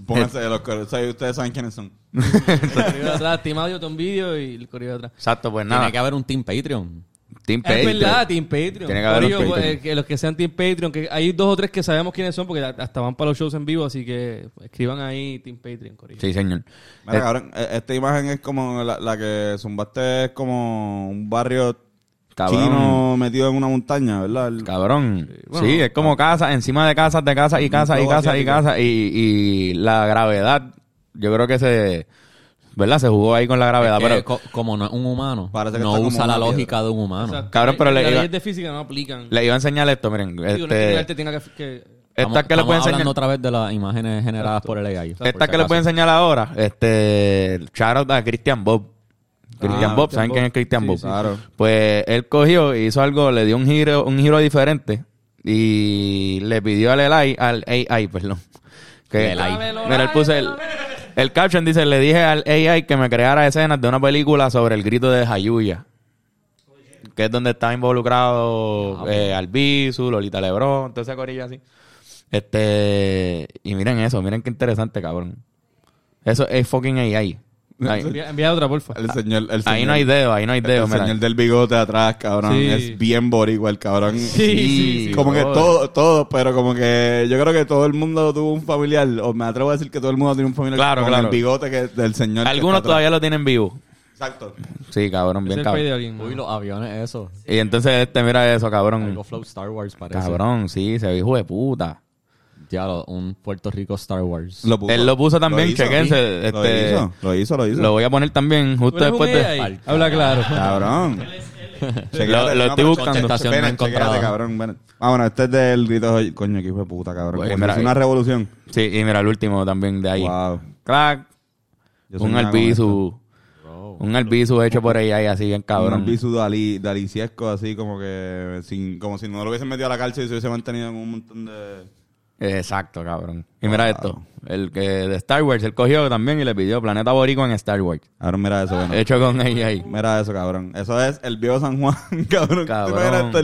Pónganse los ¿sabes? ustedes saben quiénes son. El corrido de atrás, Team Audio, Tom Video y el corrido de atrás. Exacto, pues nada. Tiene que haber un Team Patreon. Team Es Patreon. verdad, Team Patreon. Tiene que haber un Corillo, Patreon. eh, que los que sean Team Patreon, que hay dos o tres que sabemos quiénes son porque hasta van para los shows en vivo, así que escriban ahí Team Patreon, Corillo. Sí, señor. Mira, Eh, cabrón, e- esta imagen es como la, la que zumbaste es como un barrio Cabrón. chino metido en una montaña, ¿verdad? El- Cabrón. Bueno, sí, es como casa, encima de casas, de casas y casas y casas y casas. Y, y la gravedad, yo creo que se. ¿Verdad? Se jugó ahí con la gravedad. Es que pero co- como no es un humano, Parece que no usa la lógica de un humano. Exacto. Cabrón, pero le Las iba- leyes de física no aplican. le iba a enseñar esto, miren. Digo, no que Este, tenga que... que- Estamos, esta que le puedo enseñar. hablando otra vez de las imágenes generadas por el AI. Esta que le puedo enseñar ahora, este, shout out a Christian Bob. Christian Ah, Bob, Christian ¿saben Bob. quién es Christian Sí, Bob? sí, Claro. Pues él cogió, hizo algo, le dio un giro, un giro diferente y le pidió al AI, al AI, perdón. Que, El AI. Mira, él puso el, el caption dice, le dije al AI que me creara escenas de una película sobre el grito de Jayuya. Que es donde está involucrado eh, Albizu, Lolita Lebron, entonces ese corillo así. Este, y miren eso, miren qué interesante, cabrón. Eso es fucking AI. [LAUGHS] Ahí, Envía, envía otra, porfa. El señor, el ahí no hay dedo, ahí no hay dedo, El mira. señor del bigote atrás, cabrón. Sí. Es bien boricua el cabrón. Sí, sí, sí. Como que brother. todo, todo, pero como que yo creo que todo el mundo tuvo un familiar, o me atrevo a decir que todo el mundo tiene un familiar Claro, con claro. el bigote que del señor. Algunos todavía lo tienen vivo. Exacto. Sí, cabrón, bien de cabrón. alguien. Uy, los aviones, eso. Y entonces este, mira eso, cabrón. Algo Flow Star Wars parece. Cabrón, sí, se ve hijo de puta. Lo- un Puerto Rico Star Wars. Él lo puso también, hizo, chequense, sí. este- Lo hizo, lo hizo, lo hizo. Lo voy a poner también ¿Tú justo después de... Habla claro. Cabrón. [LAUGHS] Lo- lo estoy buscando. Cabrón. Ah, bueno, este es del grito. Coño, que hijo de puta, cabrón. Pues, mira, hizo una ahí. revolución. Sí, y mira el último también de ahí. Wow. Crack, un albizu. Un albizu hecho por AI así bien esto. Un cabrón. albizu daliciesco, así como que sin, como si no lo hubiesen metido a la cárcel y se hubiese mantenido en un montón de. Exacto, cabrón. Y mira esto. El que de Star Wars, él cogió también y le pidió Planeta Boricua en Star Wars. Ahora mira eso, bueno. Hecho con AI. Mira eso, cabrón. Eso es el viejo San Juan, cabrón. [LAUGHS] Cabrón. ¿Te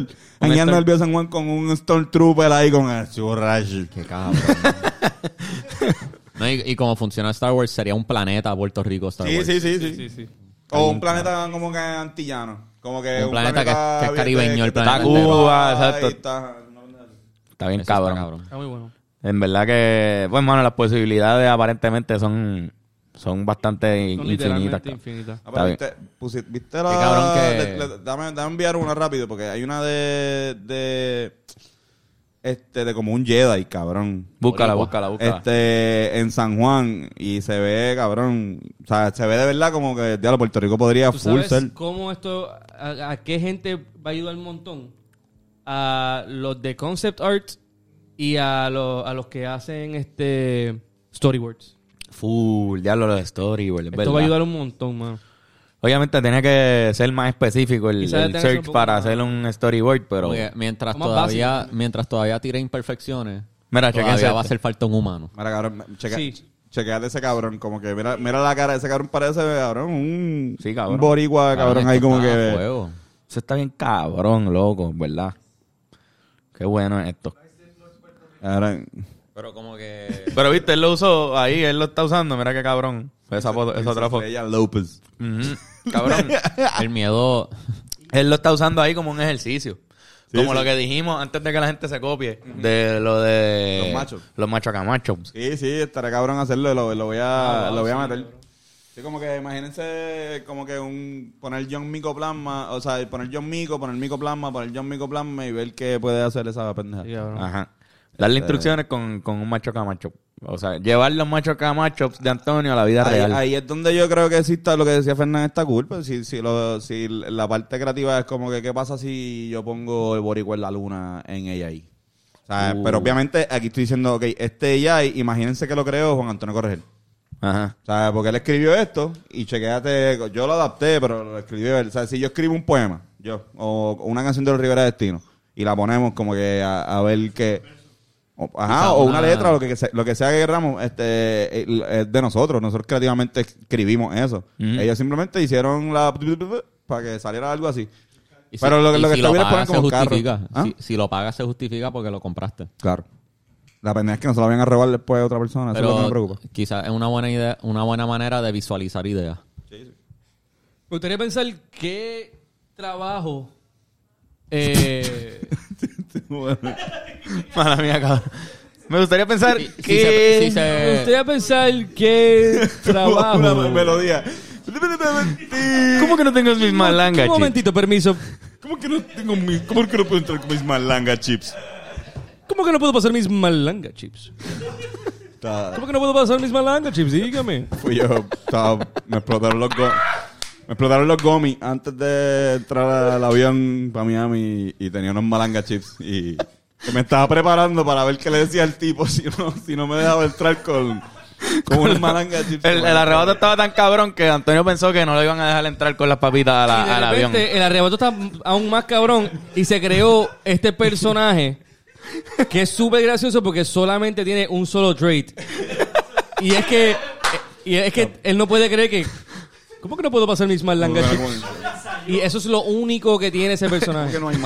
imaginas el- Un el viejo San Juan con un Stormtrooper ahí con el churrash. Qué cabrón. [LAUGHS] no, y, y como funciona Star Wars, sería un planeta Puerto Rico Star Sí, Wars. sí, sí, sí, Sí, sí. O un planeta como que antillano. Como que Un planeta que- que es caribeño, el que planeta está entero. Cuba, exacto. Está. Bien Eso está cabrón. cabrón. Está muy bueno. En verdad que, pues, mano, las posibilidades aparentemente son, son bastante Son infinitas. cabrón. infinitas. Ah, viste, la... Cabrón que- le- le- dame, dame enviar una rápido, porque hay una de... de este de como un Jedi, cabrón. Búscala, búscala, búscala. Este, en San Juan, y se ve, cabrón, o sea, se ve de verdad como que, diablo, Puerto Rico podría ¿Tú full sabes ser. cómo esto, a, a qué gente va a ayudar un montón? A los de concept art y a, los a los que hacen este storyboards. Full, ya lo de storyboard, es Esto verdad. va a ayudar un montón, mano. Obviamente tiene que ser más específico el, search para más- hacer un storyboard, pero... Mientras todavía, mientras todavía tire imperfecciones, Mira, todavía va a hacer falta un humano. Mira, cabrón, checa, Sí. chequeate ese cabrón, como que mira, mira la cara de ese cabrón, parece, cabrón, un, Sí, cabrón. un boricua, cabrón, Cabrón, ahí como que... fuego. Eso está bien cabrón, loco, ¿verdad? Qué bueno es esto. Pero como que... Pero viste, él lo usó ahí, él lo está usando, mira qué cabrón. Esa foto, esa otra foto. Estrella López. Cabrón. [LAUGHS] el miedo... él lo está usando ahí como un ejercicio. Sí, como sí. lo que dijimos antes de que la gente se copie de lo de Los machos. Los machos camachos. Sí, sí, estaré cabrón hacerlo, lo, lo voy a, Ah, lo voy a meter. Sí, como que imagínense como que un poner John Micoplasma, o sea, poner John Mico, poner Micoplasma, poner John Micoplasma y ver qué puede hacer esa pendeja. Sí. Ajá. Darle instrucciones con, con un macho camacho. O sea, llevar los machos camachos de Antonio a la vida Ahí, real. ahí es donde yo creo que exista lo que decía Fernán esta culpa. Si, si, lo, si la parte creativa es como que, ¿qué pasa si yo pongo el boricua en la luna en AI? O sea, Uh. Pero obviamente aquí estoy diciendo, ok, este AI, imagínense que lo creó Juan Antonio Corregel. Ajá. O sea, porque él escribió esto y chequéate, yo lo adapté, pero lo escribió él. O sea, si yo escribo un poema, yo, o una canción de los Rivera Destino, y la ponemos como que a, a ver qué... o- ajá, o una letra, lo que, se- lo que sea que queramos, este, es de nosotros. Nosotros creativamente escribimos eso. Ellos simplemente hicieron la... para que saliera algo así. y si- Pero lo lo que si está bien es poner como se carro. justifica. ¿Ah? Si, si lo pagas, se justifica porque lo compraste. Claro. La pendeja es que no se la vayan a robar después a otra persona. Eso es lo que me Pero preocupa. quizás es una buena idea, una buena manera de visualizar ideas. Me gustaría pensar qué trabajo eh, [LAUGHS] Mala mía, cabrón. Me gustaría pensar si que... se- si me se- gustaría pensar qué trabajo Una melodía. ¿Cómo que no tengo mis malangas, un momentito permiso ¿Cómo que no tengo mis... ¿Cómo que no puedo entrar con mis malanga chips? ¿Cómo que no puedo pasar mis malanga chips? ¿cómo que no puedo pasar mis malanga chips? dígame Fui yo, estaba- me explotaron los go- me explotaron los gomis antes de entrar al avión para Miami y, y tenía unos malanga chips y que me estaba preparando para ver qué le decía al tipo [LAUGHS] si no, si no me dejaba entrar con, con unos malanga chips. El, el arrebato estaba tan cabrón que Antonio pensó que no lo iban a dejar entrar con las papitas a la- y de al avión. repente el arrebato está aún más cabrón y se creó este personaje [LAUGHS] que es súper gracioso porque solamente tiene un solo trait. Y es que y es que él no puede creer que ¿Cómo que no puedo pasar mis malanga chips? Y eso es lo único que tiene ese ¿Cómo personaje. que no hay?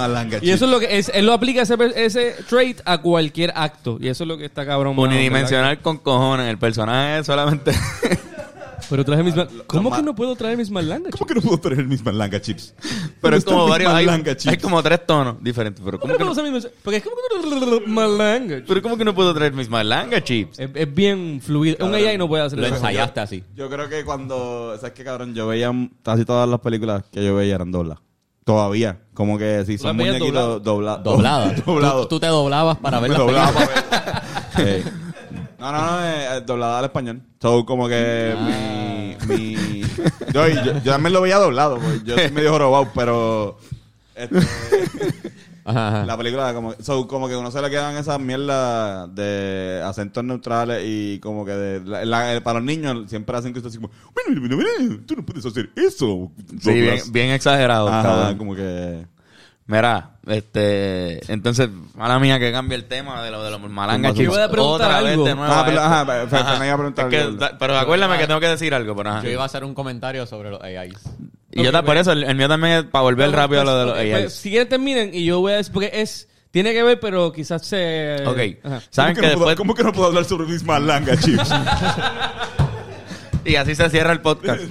Y eso es lo que es, él lo aplica ese, ese trait a cualquier acto. Y eso es lo que está cabrón. Unidimensional con cojones. El personaje solamente... [LAUGHS] Pero traje mis mal- ¿Cómo que no puedo traer mis malanga ¿Cómo que no puedo traer mis malanga chips? Pero es ¿Dónde como varios... Hay, hay chips? como tres tonos diferentes. Pero ¿Cómo ¿cómo que no Porque es como que malanga. pero ¿cómo que no puedo traer mis malanga chips? Es, es bien fluido. Un AI no puede hacer Lo ensayaste así. Yo creo que cuando, ¿sabes qué cabrón? Yo veía casi todas las películas que yo veía eran doblas. Todavía. Como que si ¿Tú son las muñequitos doblados. [LAUGHS] Doblada. Doblados. Tú, tú te doblabas para ver Me la doblaba para [LAUGHS] ver. Sí. No, no, no, eh, eh, doblada al español. So, como que Ah. mi, mi... Yo, yo, yo también lo veía doblado, pues, yo soy medio jorobado, pero... este, Ajá, ajá. la película, como, so, como que uno se le quedan esas mierdas de acentos neutrales y como que de, la- la- para los niños siempre hacen cosas así como, "Bueno, bueno, bueno, tú no puedes hacer eso. Sí, bien, bien exagerado. Ajá, cabrón. como que... Mira, este, entonces, mala mía que cambie el tema de lo de los malangas Yo chicos. voy a preguntar Otra algo. vez de nuevo. Ah, a pero- esto. ajá, pero- pero- pero me iba a preguntar Es que algo. da- pero acuérdame que tengo que decir algo, pero ajá. Yo iba a hacer un comentario sobre los AIs. Y yo por pues. eso, el, el mío también es para volver rápido a lo de los Ok, AIs. pues, si quieren terminen y yo voy a decir, porque es, tiene que ver, pero quizás se... ok. Ajá. ¿Saben ¿Cómo que que, no puedo, después... ¿Cómo que no puedo hablar sobre mis malanga, chips? [LAUGHS] Y así se cierra el podcast.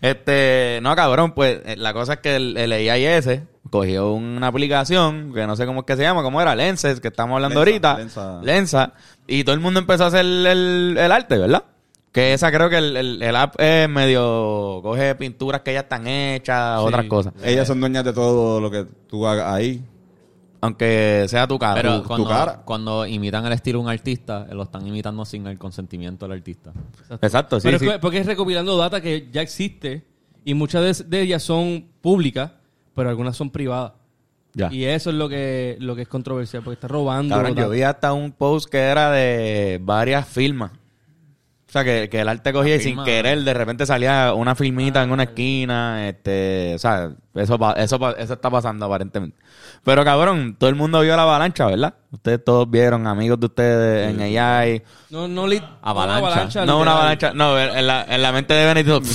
Este, no, cabrón, pues eh, la cosa es que el, el AIS cogió una aplicación que no sé cómo es que se llama, cómo era, Lenses, que estamos hablando Lensa, ahorita. Lensa. Lensa. Y todo el mundo empezó a hacer el, el arte, ¿verdad? Que esa creo que el, el, el app es medio, coge pinturas que ya están hechas, otras cosas. Ellas son dueñas de todo lo que tú hagas ahí. Aunque sea tu cara. Pero tu- tu cuando, cara. cuando imitan el estilo de un artista, eh, lo están imitando sin el consentimiento del artista. Exacto, sí, Pero sí. es que- porque es recopilando data que ya existe y muchas de, de ellas son públicas, pero algunas son privadas. Ya. Y eso es lo que, lo que es controversial, porque está robando. Cabrón, yo vi hasta un post que era de varias firmas. O sea, que, que el arte cogía y sin querer de repente salía una filmita en una esquina. Este, o sea, eso, pa- eso, pa- eso está pasando aparentemente. Pero cabrón, todo el mundo vio la avalancha, ¿verdad? Ustedes todos vieron, amigos de ustedes en AI. No, no, li- Avalancha. no No una avalancha, no, en la, en la mente de Benito. [LAUGHS] [LAUGHS]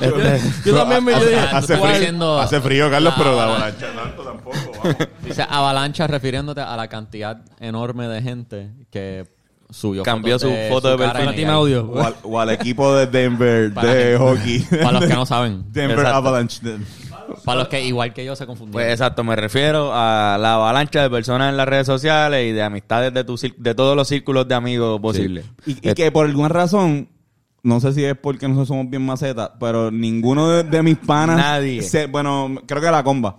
Este, Yo también me yo dije, hace, frío, estás diciendo- hace frío, Carlos, La pero la avalancha. avalancha tanto tampoco. vamos. Dice avalancha refiriéndote a la cantidad enorme de gente que subió Cambió fotos su foto de perfil. Team audio. O al, o al equipo de Denver Para de hockey. Para los que no saben. [LAUGHS] Denver Exacto. Avalanche. Para los que igual que yo se confundieron. Pues exacto, me refiero a la avalancha de personas en las redes sociales y de amistades de tu de todos los círculos de amigos posibles. Y, y que por alguna razón, no sé si es porque nosotros somos bien macetas, pero ninguno de, de mis panas. Nadie. se- bueno, creo que la comba.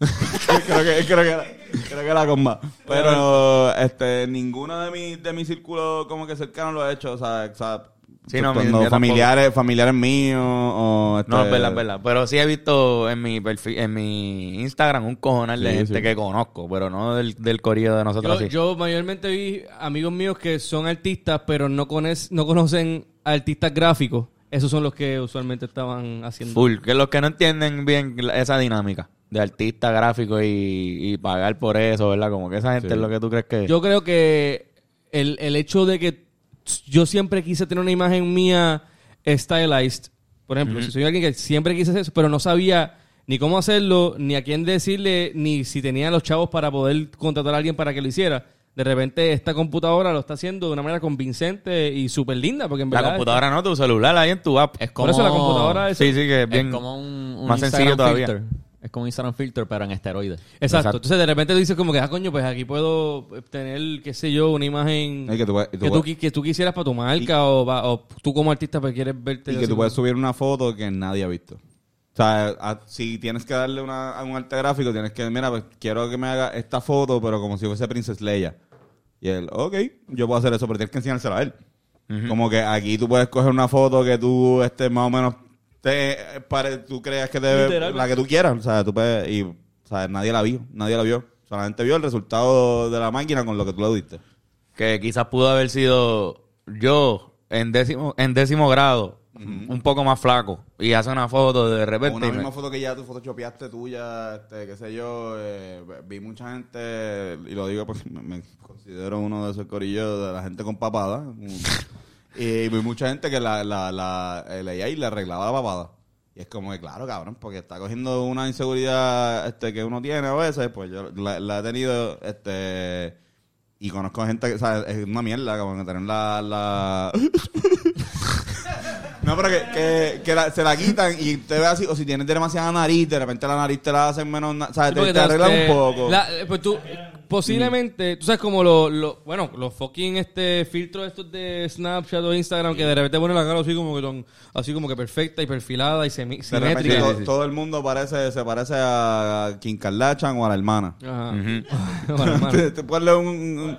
[LAUGHS] creo, que, creo, que, creo que la comba. Pero este, ninguno de mis de mi círculo como que cercano lo ha hecho. O sea, o sea, Sí, no, mi- familiares, familiares míos o este, No, es verdad, es verdad. Pero sí he visto en mi perfil, en mi Instagram un cojonal de Sí, gente sí. que conozco, pero no del, del corillo de nosotros Yo, así. yo mayormente vi amigos míos que son artistas, pero no, cones- no conocen artistas gráficos. Esos son los que usualmente estaban haciendo. Full. Que los que no entienden bien esa dinámica de artista gráfico y, y pagar por eso, ¿verdad? Como que esa gente Sí. es lo que tú crees que... Yo creo que el, el hecho de que yo siempre quise tener una imagen mía stylized, por ejemplo, si soy alguien que siempre quise hacer eso, pero no sabía ni cómo hacerlo, ni a quién decirle, ni si tenía los chavos para poder contratar a alguien para que lo hiciera. De repente esta computadora lo está haciendo de una manera convincente y súper linda, porque en la verdad computadora no, tu celular ahí en tu app. es Por como, eso la computadora es- Sí, sí, que es es bien... como un, un más Instagram sencillo todavía. filter. Es como Instagram filter, pero en esteroides. Exacto. Exacto. Entonces de repente tú dices como que, ah, coño, pues aquí puedo tener, qué sé yo, una imagen Y que tú puedes- y tú que, tú, puedes- qui- que tú quisieras para tu marca o, tú como artista pues quieres verte Y que tú puedes subir una foto que nadie ha visto. O sea, a- si tienes que darle una, a un arte gráfico, tienes que, mira, pues quiero que me haga esta foto, pero como si fuese Princess Leia. Y él, ok, yo puedo hacer eso, pero tienes que enseñárselo a él. Como que aquí tú puedes coger una foto que tú estés más o menos, te, pare- tú creas que te Literal. la que tú quieras. O sea, tú puedes, y, o sea, nadie la vio, nadie la vio. Solamente vio el resultado de la máquina con lo que tú le diste. que quizás pudo haber sido yo en décimo, en décimo grado, un poco más flaco, y hace una foto de repente. Una me- misma foto que ya tú photoshopeaste tuya, este, qué sé yo, eh, vi mucha gente, y lo digo porque me, me considero uno de esos corillos de la gente con papada, [LAUGHS] y vi mucha gente que la, la, la, el AI le arreglaba la papada. Y es como que, claro, cabrón, porque está cogiendo una inseguridad este, que uno tiene a veces, pues yo la, la he tenido, este... Y conozco gente que, o sea, es una mierda, como que tener la... la... [LAUGHS] No, pero que, que, que la- se la quitan y te ve así, o si tienes demasiada nariz, de repente la nariz te la hacen menos. Porque Te, te arreglan un poco. la- eh, pues tú, posiblemente, tú sabes como los, lo, bueno, los fucking este filtros estos de Snapchat o Instagram que de repente ponen la cara así como que son, así como que perfecta y perfilada y semi- de repente simétrica. to- todo el mundo parece, se parece a Kim Kardashian o a la hermana. Ajá. Bueno, [LAUGHS] hermano. te, te pones un, un-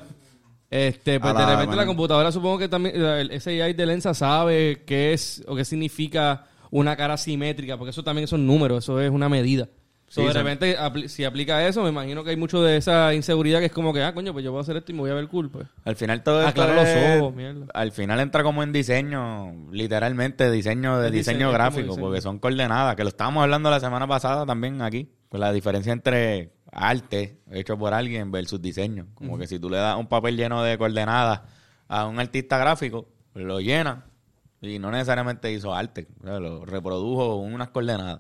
Este, pues A de la repente la computadora supongo que también el ese AI de Lensa sabe qué es o qué significa una cara simétrica, porque eso también son números, eso es una medida. So, Sí, de repente, apli- si aplica eso, me imagino que hay mucho de esa inseguridad que es como que, ah, coño, pues yo voy a hacer esto y me voy a ver cool, pues. Al final todo esto Aclara los es- ojos, mierda. Al final entra como en diseño, literalmente diseño de diseño, gráfico, diseño. porque son coordenadas, que lo estábamos hablando la semana pasada también aquí, pues la diferencia entre arte hecho por alguien versus diseño, como que si tú le das un papel lleno de coordenadas a un artista gráfico, lo llena y no necesariamente hizo arte, o sea, lo reprodujo unas coordenadas.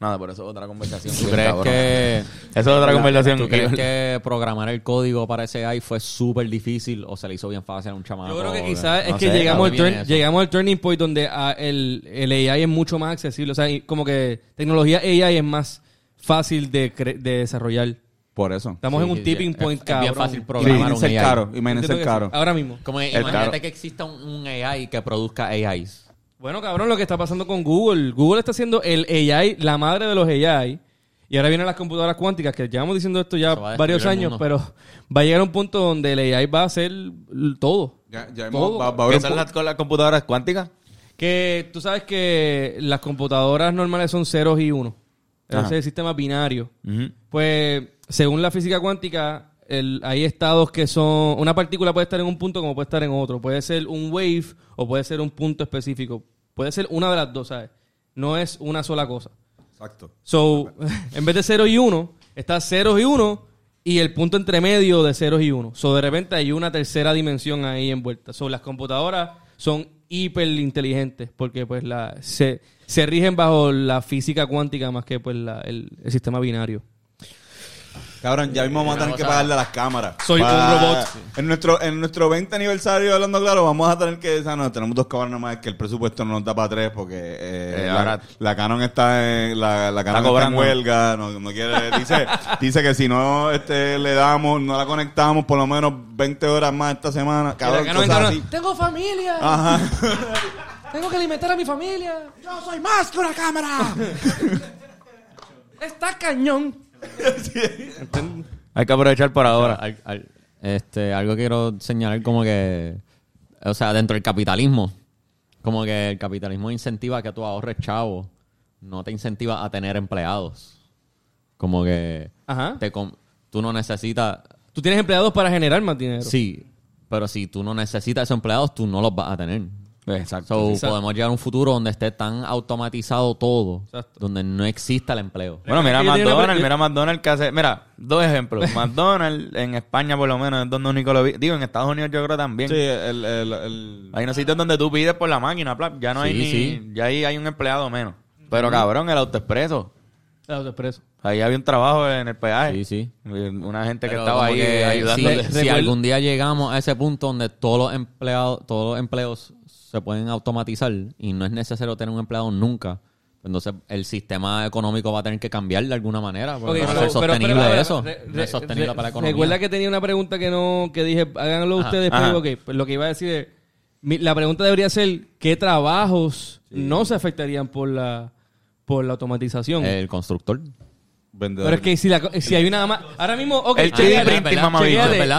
Nada, por eso es otra conversación. ¿Tú crees que [LAUGHS] Eso es otra conversación. ¿Tú crees que programar el código para ese AI fue súper difícil o se le hizo bien fácil a un chamaco? Yo creo que quizás no es que sé, llegamos, ¿de al turn- llegamos al turning point donde ah, el, el AI es mucho más accesible. O sea, como que tecnología AI es más fácil de, cre- de desarrollar. Por eso. Estamos Sí, en un sí, tipping point, es cabrón. bien fácil programar Imagínense un el AI. caro, imagínense el que caro. sí. Ahora mismo. Como El imagínate caro. que exista un, un AI que produzca AIs. Bueno, cabrón, lo que está pasando con Google. Google está haciendo el AI, la madre de los AI, Y ahora vienen las computadoras cuánticas, que llevamos diciendo esto ya varios años, pero va a llegar un punto donde el AI va a hacer todo. Ya, ya Todo. hemos, va, va a ¿Qué un las, con las computadoras cuánticas? Que tú sabes que las computadoras normales son ceros y unos. Ese es el sistema binario. Pues, según la física cuántica, el- hay estados que son... Una partícula puede estar en un punto como puede estar en otro. Puede ser un wave o puede ser un punto específico. Puede ser una de las dos, ¿sabes? No es una sola cosa. Exacto. So, [LAUGHS] en vez de 0 y 1, está 0 y 1 y el punto entre medio de 0 y 1. So, de repente hay una tercera dimensión ahí envuelta. So, las computadoras son hiper inteligentes porque pues la, se, se rigen bajo la física cuántica más que pues la- el, el sistema binario. Cabrón, ya mismo vamos a tener que pagarle a las cámaras. Soy un robot. En nuestro, en nuestro 20 aniversario, hablando claro, vamos a tener que... O sea, no, tenemos dos cámaras nomás, que el presupuesto no nos da para tres porque eh, Eh, la, ahora- la Canon está en, la, la Canon está en cobrando. huelga, no, no quiere... Dice, [LAUGHS] dice que si no este, le damos, no la conectamos por lo menos 20 horas más esta semana. Cabrón, cosas así. Tengo familia. Ajá. [LAUGHS] Tengo que alimentar a mi familia. ¡Yo soy más que una cámara! Está cañón. [LAUGHS] Hay que aprovechar por ahora. Al- al- este, algo quiero señalar como que, o sea, dentro del capitalismo, como que el capitalismo incentiva que tú ahorres chavo, no te incentiva a tener empleados. Como que Ajá. te com- tú no necesitas, Tú tienes empleados para generar más dinero. sí, pero si tú no necesitas esos empleados, tú no los vas a tener. Exacto. So, Exacto. podemos llegar a un futuro donde esté tan automatizado todo, Exacto. donde no exista el empleo. Bueno, mira una McDonald's, mira McDonald's que hace... Mira, dos ejemplos. [LAUGHS] McDonald's en España por lo menos es donde único lo vi. Digo, en Estados Unidos yo creo también. Sí, el... el, el- Hay unos sitios donde tú pides por la máquina, ya no hay Sí, ni... sí. Ya ahí hay un empleado menos. Pero cabrón, el autoexpreso. El autoexpreso. Ahí había un trabajo en el peaje. Sí, sí. Una gente que Pero estaba ahí que ayudando. Si, si algún día llegamos a ese punto donde todos los empleados, todos los empleos se pueden automatizar y no es necesario tener un empleado nunca, pues entonces el sistema económico va a tener que cambiar de alguna manera. Porque Ok, no va a pero- ser pero- sostenible pero, eso. re- no es sostenible re- para la economía. Recuerda que tenía una pregunta que no que dije, háganlo Ajá, ustedes, ajá. pero pues lo que iba a decir es, mi- la pregunta debería ser, ¿qué trabajos no se afectarían por la por la automatización? El constructor. Vendedor. pero es que si, la, si hay una... ma- Ahora mismo, ok, El 3D chequéate, printing, ¿verdad? mamá,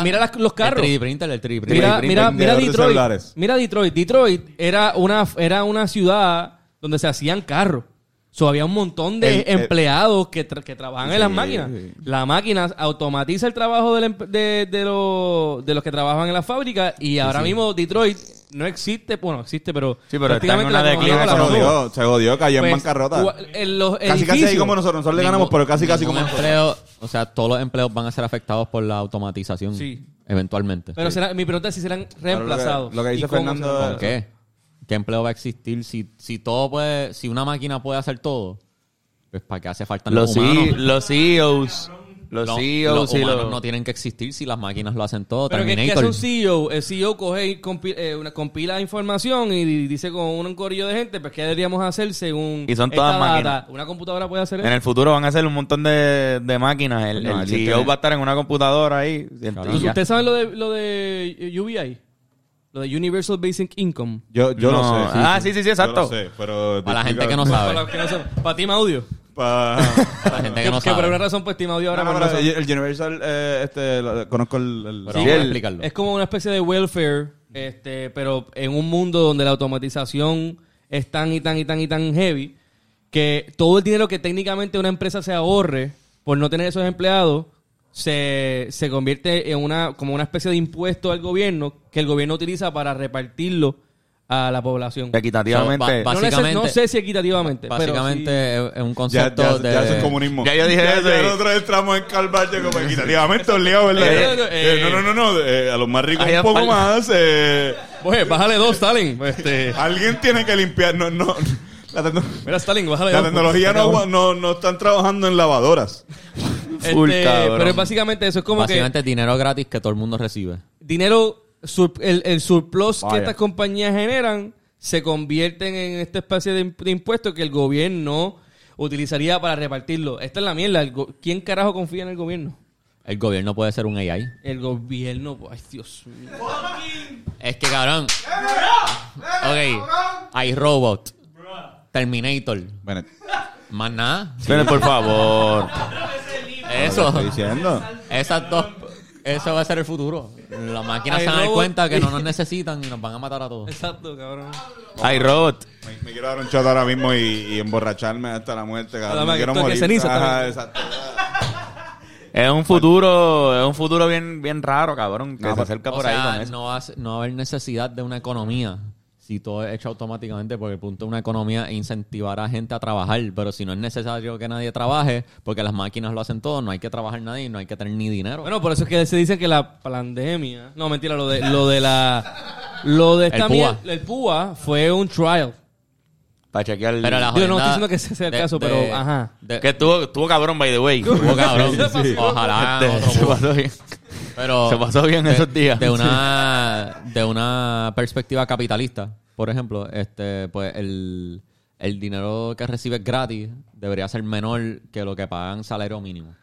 mira las- los carros. El 3D printer, el 3D printer. Mira, mira, mira de Detroit. celulares. Mira Detroit. Detroit era una, era una ciudad donde se hacían carros. So, había un montón de El- el- empleados que, tra- que trabajan en las Sí. máquinas. La máquina automatiza el trabajo de, de, los- de los que trabajan en la fábrica y ahora mismo Detroit no existe, bueno, existe, pero, Sí, pero está en una declive se jodió, se jodió, cayó Pues, en bancarrota. en los Casi casi edificios- como nosotros. Nosotros le ganamos, pero casi casi como nosotros. o sea, todos los empleos van a ser afectados por la automatización. Sí. Eventualmente. Pero será- mi pregunta es si serán lo que- reemplazados. lo que ¿Y dice Fernando- ¿Por qué? ¿Qué empleo va a existir si, si todo puede, si una máquina puede hacer todo? Pues para qué hace falta Los, los humanos. C- los CEOs. Los CEOs los humanos los... no tienen que existir si las máquinas lo hacen todo. Pero que, que Terminator. hace un CEO, el CEO coge y compi- eh, una- compila información y di- dice con un corillo de gente, pues qué deberíamos hacer según Y son esta todas data? máquinas. Una computadora puede hacer En eso. el futuro van a hacer un montón de, de máquinas. El, No, CEO tiene- va a estar en una computadora ahí. ¿Ustedes saben lo de, lo de UBI? Lo de Universal Basic Income. Yo, yo No. lo sé. Ah, sí, sí, sí, exacto. Yo lo sé, pero... Para la gente que no sabe. Para los que no sepan. Para Team Audio. Pa- [LAUGHS] Para la gente que no que por sabe. alguna razón, pues Team Audio ahora No, no, no pero sabe. el Universal, eh, este, lo- conozco el... el- Pero Sí, vamos a el- explicarlo. Es como una especie de welfare, este, pero en un mundo donde la automatización es tan y tan y tan y tan heavy que todo el dinero que técnicamente una empresa se ahorre por no tener esos empleados se, se convierte en una como una especie de impuesto al gobierno que el gobierno utiliza para repartirlo a la población. Equitativamente. So, No, básicamente- no sé si equitativamente, Básicamente pero es es un concepto ya, de... ya es comunismo. Ya yo dije eso Ya y- nosotros entramos en calvario como equitativamente obligado, ¿verdad? Eh, Eh, eh, no, no, no, no. eh, a los más ricos un poco más. eh. Oye, bájale dos, Stalin. Este, alguien tiene que limpiar. No, no. La, tecno- mira, Stalin, bájale la dos. tecnología no, no, no están trabajando en lavadoras. Full, Este, pero es básicamente eso, es como que Básicamente dinero gratis que todo el mundo recibe. dinero, sur- el, el surplus que estas compañías generan se convierten en esta especie de, imp- de impuestos que el gobierno utilizaría para repartirlo. Esta es la mierda. el ¿Quién carajo confía en el gobierno? El gobierno puede ser un AI. El gobierno, ay Dios mío. Es que cabrón. Ok. iRobot. Terminator. Bennett. Más nada. Pero por favor. Eso. Estoy diciendo. Esas dos. Eso va a ser el futuro. Las máquinas Ay, se van a dar cuenta que no nos necesitan y nos van a matar a todos. Exacto, cabrón. Hay robot. Me, me quiero dar un shot ahora mismo y, y emborracharme hasta la muerte. cabrón. Además Me quiero morir. ceniza Ajá, exacto. Es un futuro, es un futuro bien, bien raro, cabrón, que No, se acerca O por ahí sea, con eso. no va, a ser- no va a haber necesidad de una economía si todo es hecho automáticamente, porque el punto de una economía es incentivar a gente a trabajar, pero si no es necesario que nadie trabaje, porque las máquinas lo hacen todo, no hay que trabajar nadie y no hay que tener ni dinero. Bueno, por eso es que se dice que la pandemia. No, mentira, lo de, lo de la. Lo de esta El PUA. mier- El PUA fue un trial. Para chequear. pero la Digo, no estoy diciendo que ese sea el de- caso, de- pero, ajá. de- Que estuvo, estuvo cabrón, by the way. Estuvo cabrón. [LAUGHS] Sí. Ojalá [LAUGHS] Otro se PUA. pasó bien. Pero Se pasó bien de- esos días. De una, [LAUGHS] de una perspectiva capitalista, por ejemplo, este, pues el, el dinero que recibes gratis debería ser menor que lo que pagan salario mínimo.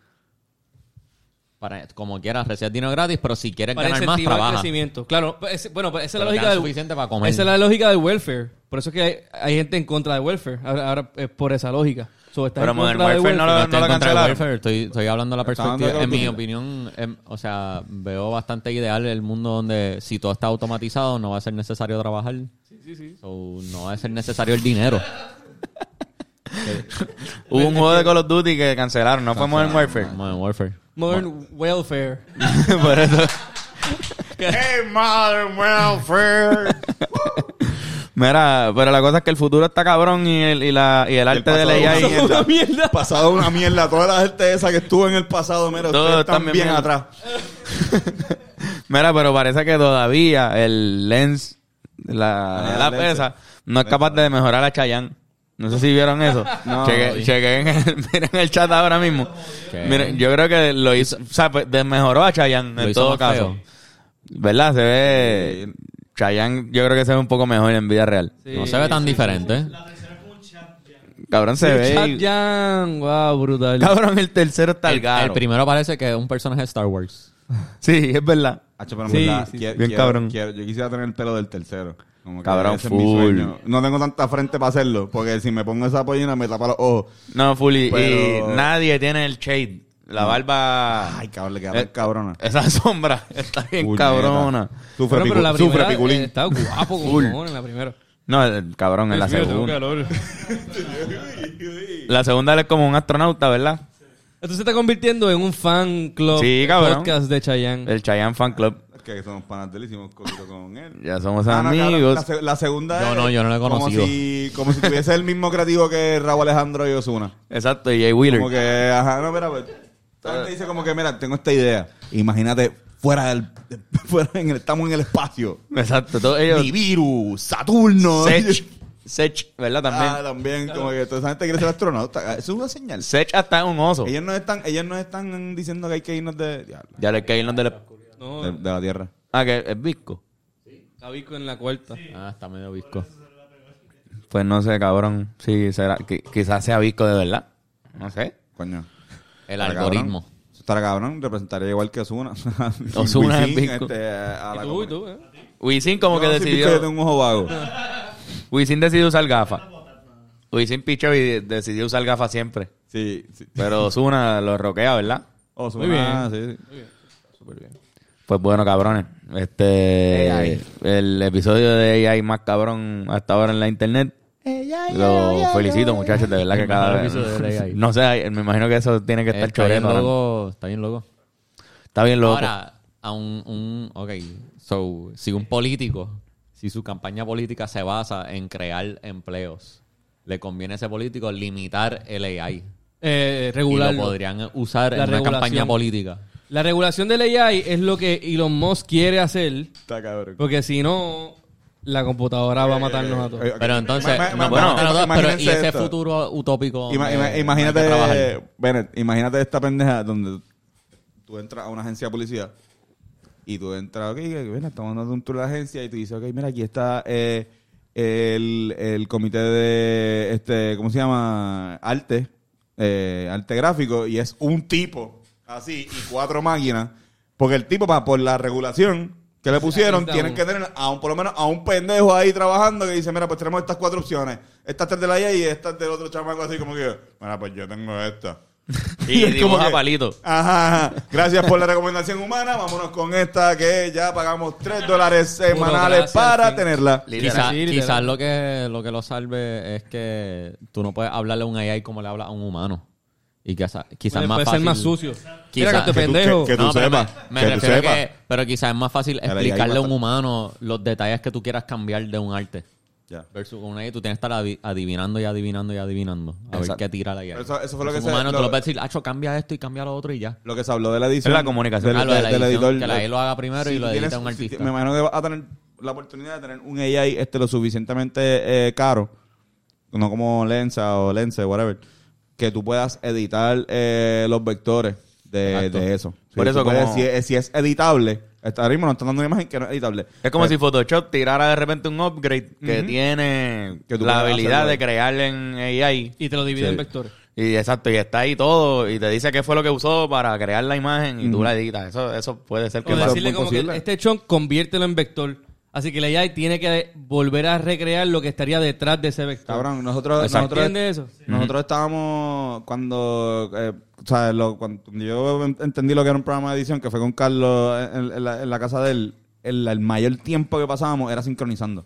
Para, como quieras, recibes dinero gratis, pero si quieres Para ganar más, el trabaja. crecimiento. Claro, pues, ese- bueno, pues esa es la lógica del. suficiente para comer. Esa es la lógica del welfare. Por eso es que hay, hay gente en contra del welfare. Ahora, ahora es por esa lógica. So, Pero en Modern Warfare no No lo- estoy en contra del cancelaron. welfare, estoy, estoy hablando de la perspectiva. de En mi opinión, em, o sea, veo bastante ideal el mundo donde si todo está automatizado no va a ser necesario trabajar. So, no va a ser necesario el dinero. Hubo un juego de Call of Duty que cancelaron, no fue Modern Warfare. Modern Warfare. Modern [LAUGHS] welfare. Por eso. [LAUGHS] Hey, Modern Welfare. [LAUGHS] Mira, pero la cosa es que el futuro está cabrón y el, y la, y el arte de pasado la AI. una Una mierda. pasado una mierda. Toda la gente esa que estuvo en el pasado, mira, ustedes están bien atrás. [LAUGHS] Mira, pero parece que todavía el lens, la, Ah, la lens. pesa, no es capaz de mejorar a Chayanne. No sé si vieron eso. [LAUGHS] No, Cheque- vi. chequeen el, [LAUGHS] miren el chat ahora mismo. Miren, yo creo que lo hizo, o sea, pues, desmejoró a Chayanne Lo en todo caso. feo. ¿Verdad? Se ve, Chayanne yo creo que se ve un poco mejor en vida real. no se ve tan diferente. Cabrón se ve. Chat Jan. Wow, brutal. Cabrón, el tercero está el, El, el primero parece que es un personaje de Star Wars. [LAUGHS] Sí, es verdad. Hacho, pero en Sí, verdad, sí, quiero- bien quiero- cabrón. quiero- yo quisiera tener el pelo del tercero. Como que Cabrón, ese es mi full. sueño. No tengo tanta frente para hacerlo, porque si me pongo esa pollina me tapa los ojos. No, fully. Pero- Y nadie tiene el shade. La barba. Ay, cabrón, le queda Eh, bien cabrona. Esa sombra [LAUGHS] está bien Puñeta. cabrona. Sufre, Bueno, pero la sufre piculín. eh, estaba guapo como en la primera. No, el cabrón en la mío, tengo segunda. calor. La segunda es como un astronauta, ¿verdad? Esto se está convirtiendo en un fan club Sí, cabrón. podcast de Chayanne. El Chayanne Fan Club. Es que somos panas de él, hicimos cosito con él. Ya somos Ah, no, cabrón, amigos. la, se- la segunda Yo es no, yo no lo he como conocido. si, como si tuviese el mismo creativo que Raúl Alejandro y Osuna. Exacto, y Jay Wheeler. Como que, ajá, no, mira, pues, esta gente dice como que, mira, tengo esta idea. Imagínate, fuera del, [LAUGHS] fuera en el, estamos en el espacio. Exacto, todos ellos. Nibiru, Saturno. Sech. [LAUGHS] Sech, ¿verdad? También. Ah, también, como que toda esa gente quiere ser astronauta. Ah, Eso es una señal. Sech hasta es un oso. Ellos no están, ellos no están diciendo que hay que irnos de, diablo, Ya le caí de la... No, de, de la Tierra. Ah, que es visco. está Vico en la cuarta. Ah, está medio visco. Pues no sé, cabrón. Sí, será. qui- quizás sea visco de verdad. No sé. Coño. El algoritmo. cabrón. Estará cabrón, representaría igual que Osuna. [LAUGHS] [LAUGHS] Ozuna es este, a Y la tú, y tú, ¿eh? Wisin como que decidió... visco, yo tengo un ojo vago. [LAUGHS] Wisin decidió usar gafas. Wisin pichó y decidió usar gafas siempre. Sí, sí. Pero Osuna lo roquea, ¿verdad? Osuna, sí, sí. Pues bueno, cabrones. Este... AI. El episodio de AI más cabrón hasta ahora en la internet. Lo felicito, muchachos. De verdad que cada vez... [LAUGHS] No sé, me imagino que eso tiene que estar Está bien loco. Está bien loco. Está bien loco. Ahora, a un, un... Ok. So, si un político, si su campaña política se basa en crear empleos, le conviene a ese político limitar el AI. Eh, Y regularlo. lo podrían usar La en una campaña política. La regulación del AI es lo que Elon Musk quiere hacer, Está cabrón. porque si no, la computadora va a matarnos a todos. Eh, Pero entonces, Ma- ma- no todos, pero y ese esto. futuro utópico. Ima- ima- imagínate, trabajar. Bennett, imagínate esta pendeja donde tú entras a una agencia de policía y tú entras, ok, que, bueno, estamos dando un tour de la agencia y tú dices, ok, mira, aquí está eh, el, el comité de, este, ¿cómo se llama? Arte, eh, arte gráfico y es un tipo así y cuatro máquinas, porque el tipo, pa- por la regulación, que le pusieron, tienen que tener a un, por lo menos a un pendejo ahí trabajando que dice, mira, pues tenemos estas cuatro opciones. Estas tres de la IA y estas del otro chamaco así como que, mira, pues yo tengo esta. [LAUGHS] Y es como dibuja que, palito. Ajá, ajá. Gracias por la recomendación humana. Vámonos con esta que ya pagamos tres dólares semanales para tenerla. Quizás quizás lo que, lo que lo salve es que tú no puedes hablarle a un AI como le hablas a un humano. Y quizás quizás Puede, más puede fácil. ser más sucio. Quizá- Mira que este que tú- pendejo. que- que tú No, sepas, Me, me que tú refiero a sepas. que, pero quizás es más fácil explicarle a un humano los detalles que tú quieras cambiar de un arte. Ya. Versus con un AI tú tienes que estar adi- adivinando y adivinando y adivinando. A ver qué tira la AI. Eso- eso fue lo que un se- humano lo- tú lo puedes decir, Acho, cambia esto y cambia lo otro y ya. Lo que se habló de la edición. Es la comunicación. Del, Ah, lo de la editor. que la AI lo haga primero y lo tú edita tienes- un si- artista. me imagino que vas a tener la oportunidad de tener un AI este lo suficientemente eh, caro, no como Lensa o Lense, whatever, que tú puedas editar eh, los vectores de, eso. Si Por eso puedes- como- si, es, si es editable, ahora mismo nos están dando una imagen que no es editable. Es como Eh, si Photoshop tirara de repente un upgrade que tiene Que la habilidad de ahí. crearle en AI. Y te lo divide Sí. en vectores. Y exacto, y está ahí todo, y te dice qué fue lo que usó para crear la imagen y tú la editas. Eso, eso puede ser que O decirle como posible. que este chunk conviértelo en vector. Así que la AI tiene que volver a recrear lo que estaría detrás de ese vector. Cabrón, nosotros, Exacto. nosotros, ¿Entiendes eso? nosotros estábamos cuando, eh, o sea, lo- cuando yo en- entendí lo que era un programa de edición, que fue con Carlos en, en la, en la casa de él, el, el mayor tiempo que pasábamos era sincronizando.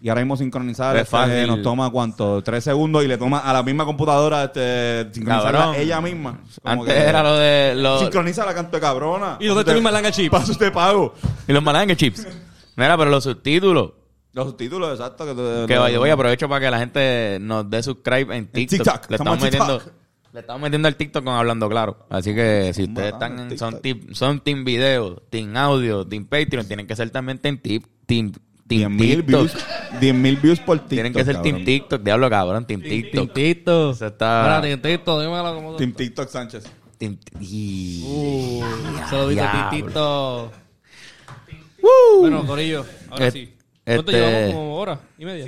Y ahora mismo sincronizar Es este, fácil. nos toma cuánto, tres segundos y le toma a la misma computadora este, sincronizarla ella misma. Como Antes que- era lo de los, Sincroniza la canto de cabrona. ¿Y dónde está mi malanga chip? Paso de pago. y los malangue chips. [LAUGHS] Mira, pero los subtítulos. Los subtítulos, exacto. Que, tú- Que vaya, voy aprovecho para que la gente nos dé subscribe en TikTok. TikTok, Le estamos estamos en metiendo, TikTok. le estamos metiendo al TikTok con hablando claro. Así que si ustedes están en, TikTok. son team, son team video, team audio, team Patreon, tienen que ser también team tip, team, team 10.000 TikTok. views, 10.000 views por TikTok. Tienen que ser cabrón. team TikTok, diablo cabrón, team TikTok. Tintito. Eso está- Ahora, Tintito, dímelo como Team TikTok Sánchez. Team- Uh, diablo. Tintito. Bueno, Corillo, ahora Et- sí. ¿Cuánto este- llevamos? Como hora y media.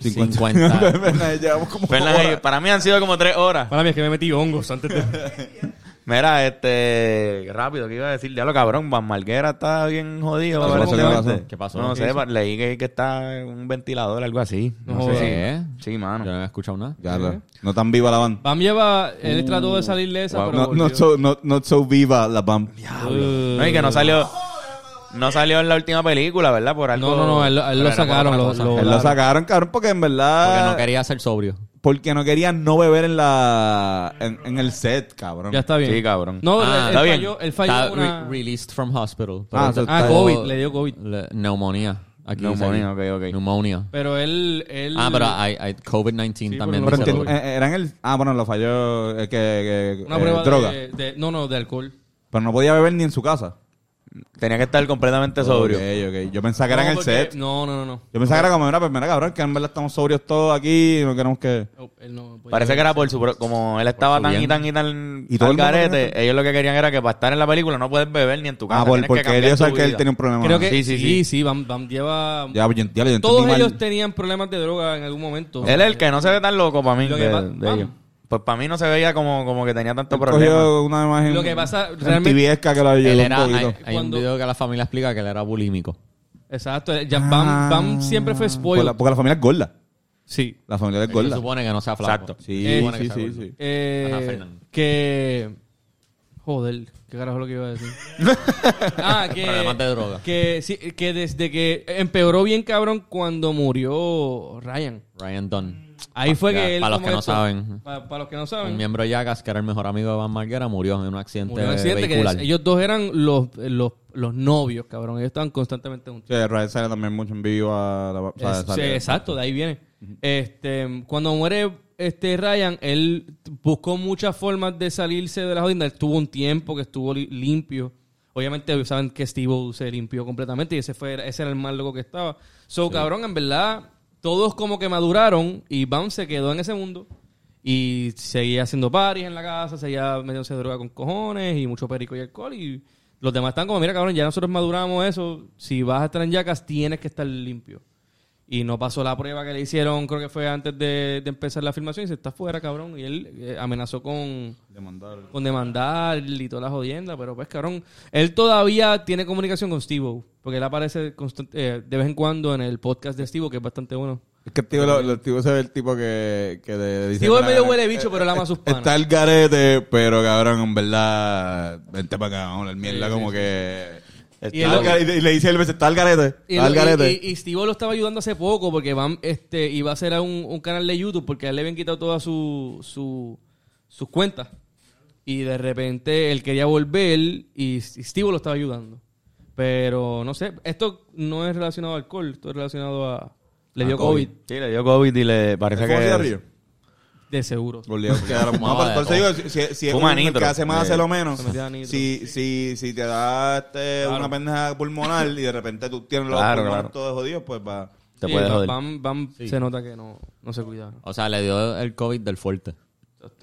50. [LAUGHS] Llevamos como hora. para mí han sido como tres horas. Para mí es que me metí hongos antes de... [LAUGHS] Mira, este, rápido, ¿qué iba a decir? Ya lo cabrón, Van Marguera está bien jodido. ¿Qué pasó? ¿Qué aparentemente. pasó? ¿Qué pasó? No ¿Qué sé, hizo? pa- leí que, que está en un ventilador, algo así. No, No sé si- Sí, mano. Yo no he escuchado nada. Ya, no tan viva la banda. Bam lleva... Él trató de salir de esa, Wow. pero No, volvió. not, so, not, not so viva la band. Uh, No, y que no salió, no salió en la última película, ¿verdad? Por algo. No, no, no, él, él Pero lo sacaron. Lo, Él lo sacaron, cabrón, porque en verdad... Porque no quería ser sobrio. Porque no quería no beber en la... En, en el set, cabrón. Ya está bien. Sí, cabrón. No, Ah, él, él está bien. falló, él falló Está una... re- released from hospital. Ah, Ah, COVID, le dio COVID. Le- neumonía. Aquí Neumonía, ok, ok. Neumonía. Pero él... él Ah, pero hay, hay COVID-19 también. Pero dice enti- Robert. eh, era en el... Ah, bueno, lo falló... eh, que, que, Una eh, prueba droga. de, de- No, no, de alcohol. Pero no podía beber ni en su casa. Tenía que estar completamente sobrio. Ok, ok. Yo pensaba que era en el porque- set. No, no, no. no. Yo pensaba que era como, mira, pues mira, cabrón, que en verdad estamos sobrios todos aquí y no queremos que... Oh, él no Parece que era por su... pro- Como él estaba tan y bien. tan y tan Y todo al el mundo garete, tenía- ellos lo que querían era que para estar en la película no puedes beber ni en tu casa. Ah, por, tienes que porque cambiar tu saben que él vida. tenía un problema. Creo que Sí, sí, sí, sí, sí. Bam, Bam lleva... Ya, pues, ya, Todos entendí mal. ellos tenían problemas de droga en algún momento. Él es el que no se ve tan loco para mí Lo que de, pa- de Bam. ellos. Pues para mí no se veía como, como que tenía tanto problema. cogió una imagen Lo que pasa, realmente- que ayudó Él un era, hay, poquito. hay Cuando- un video que la familia explica que él era bulímico. Exacto. Ya Bam, Ah, Bam siempre fue Porque spoiled. la, porque la familia es gorda. Sí. La familia es Se gorda. supone que no sea flaco. Exacto. Sí, Eh, sí, sí. Eh, Ajá, que... Joder, ¿qué carajo es lo que iba a decir? [LAUGHS] ah, que... Problemas de droga. Que, sí, que desde que empeoró bien cabrón cuando murió Ryan. Ryan Dunn. Ahí fue Ya, que él... para los que no esto- saben. pa- Para, los que no Un saben. miembro de Yagas, que era el mejor amigo de Van Marguera, murió en un accidente, Murió en un accidente que vehicular. ellos dos eran los, los, los novios, cabrón. Ellos estaban constantemente juntos. Sí, Ryan sale también mucho en vivo a la... o sea, Es- sale- sí, exacto, de ahí viene. Este, cuando muere este Ryan, él buscó muchas formas de salirse de la jodida. Él tuvo un tiempo que estuvo li- limpio. Obviamente saben que Steve se limpió completamente y ese fue ese era el más loco que estaba. So, cabrón, en verdad, todos como que maduraron y Bam se quedó en ese mundo y seguía haciendo paris en la casa, seguía metiéndose droga con cojones y mucho perico y alcohol y los demás están como, mira cabrón, ya nosotros maduramos eso, si vas a estar en Yacas tienes que estar limpio. Y no pasó la prueba que le hicieron, creo que fue antes de, de empezar la filmación, y se está fuera, cabrón. Y él eh, amenazó con, Demandar. con demandar y toda la jodienda, pero pues, cabrón, él todavía tiene comunicación con Steve porque él aparece constant- eh, de vez en cuando en el podcast de Steve que es bastante bueno. Es que el tío, lo, lo- el tío se ve el tipo que, que de- dice... Steve es "Mira, medio huele bicho, pero él ama a sus panas. Está el garete, pero cabrón, en verdad, vente para acá, vamos hablar mierda, Sí, como sí, que... Y al le dice él, está el garete, Y, está el él- garete. y, y- Steve lo estaba ayudando hace poco porque van, este, iba a hacer un, un canal de YouTube porque a él le habían quitado todas su, su- sus cuentas. Y de repente él quería volver y, Steve lo estaba ayudando. Pero no sé, esto no es relacionado al alcohol, esto es relacionado a... Le dio A COVID. COVID. Sí, le dio COVID y le parece ¿Fuma que... cigarrillo? De seguro. Gordillo, quedaron- [LAUGHS] No, Fumaba por, eso digo, si, si es un- el que hace más, hace lo menos. Si, si, si te da este, una pendeja pulmonar y de repente tú tienes los Claro, pulmones claro. todos jodidos, pues va... Te Sí, puede Bam- joder. Bam, Bam se nota que no, no se cuidaron. O sea, le dio el COVID del fuerte.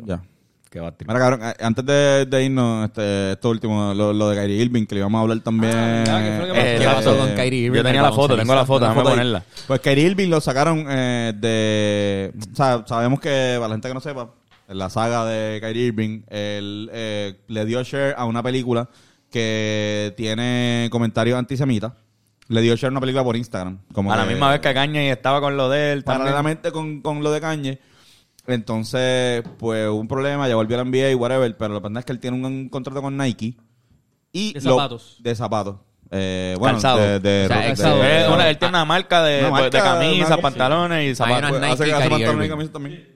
Ya. Qué va, tío. Mira, cabrón, eh, antes de, de irnos, este, esto último, lo, lo de Kyrie Irving, que le íbamos a hablar también. Ah. ¿Qué fue lo que Eh, ¿Qué pasó con Kyrie Irving? Yo tenía la foto, tengo la foto, déjame ponerla. Pues Kyrie Irving lo sacaron eh, de... O sea, sabemos que, para la gente que no sepa, en la saga de Kyrie Irving, él eh, le dio share a una película que tiene comentarios antisemitas. Le dio share a una película por Instagram. Como A la que- misma vez que Caña y estaba con lo de él. paralelamente con, con lo de Kanye. Entonces, pues hubo un problema, ya volvió a la NBA y whatever, pero lo que pasa es que él tiene un, un contrato con Nike y De lo- zapatos. de zapatos. Eh, bueno, Calzado. de, de- O sea, de- calzado. de- una- él tiene una marca de, Una marca, de camisas, una- pantalones y Hay zapatos. unas pues, hace, Nike hace Kyrie pantalones y Irving. camisas también.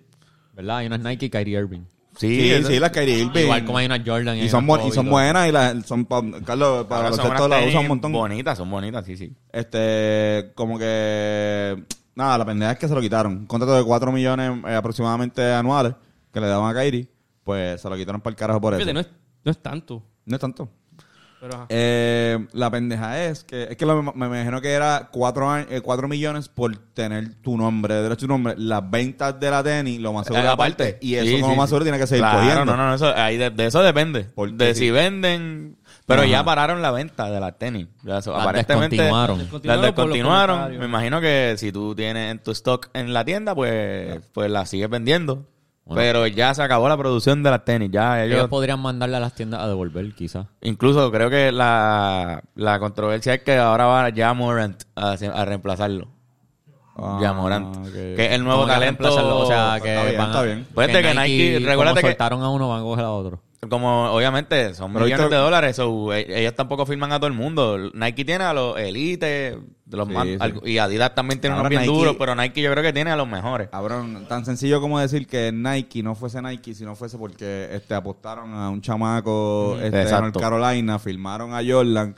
¿Verdad? Hay unas Nike Kyrie Irving. Sí, Sí, las Kyrie Irving. Igual como hay unas Jordan. y hay son, y son buenas y las son pa- Carlos para Ahora los las usan un montón. Bonitas, son bonitas, sí, sí. Este, como que nada, la pendeja es que se lo quitaron. Un contrato de 4 millones eh, aproximadamente anuales que le daban a Kyrie, pues se lo quitaron para el carajo por eso. No es, no es tanto. No es tanto. Pero ajá. Eh, la pendeja es que es que lo- me imagino que era 4 millones por tener tu nombre, derecho tu nombre. Las ventas de la tenis, lo más seguro Eh, aparte. Y eso Sí, como sí, más sí. seguro tiene que seguir claro, cogiendo. No, no, no, eso, ahí de, de eso depende. Porque de si venden. Pero Ajá. ya pararon la venta de las tenis. Ya Las aparentemente. descontinuaron. Las Descontinuaron. Me imagino que si tú tienes en tu stock en la tienda, pues, pues las sigues vendiendo. Bueno. Pero ya se acabó la producción de las tenis. Ya ellos. Ellos podrían mandarle a las tiendas a devolver, quizás. Incluso creo que la, la controversia es que ahora va ya Morant a, a reemplazarlo. Ah, ya Morant. Que es el nuevo ¿Cómo que talento. O sea, que Está bien, van a- está bien. Pues de que Nike- recuérdate como que- soltaron a uno, van a coger a otro. Como obviamente son Pero millones de dólares, so, e- ellos tampoco firman a todo el mundo. Nike tiene a los Elite los Sí, y Adidas también tiene Ahora unos bien Nike- duros, pero Nike yo creo que tiene a los mejores. Cabrón, tan sencillo como decir que Nike no fuese Nike si no fuese porque este apostaron a un chamaco este, en. North Carolina, firmaron a Jordan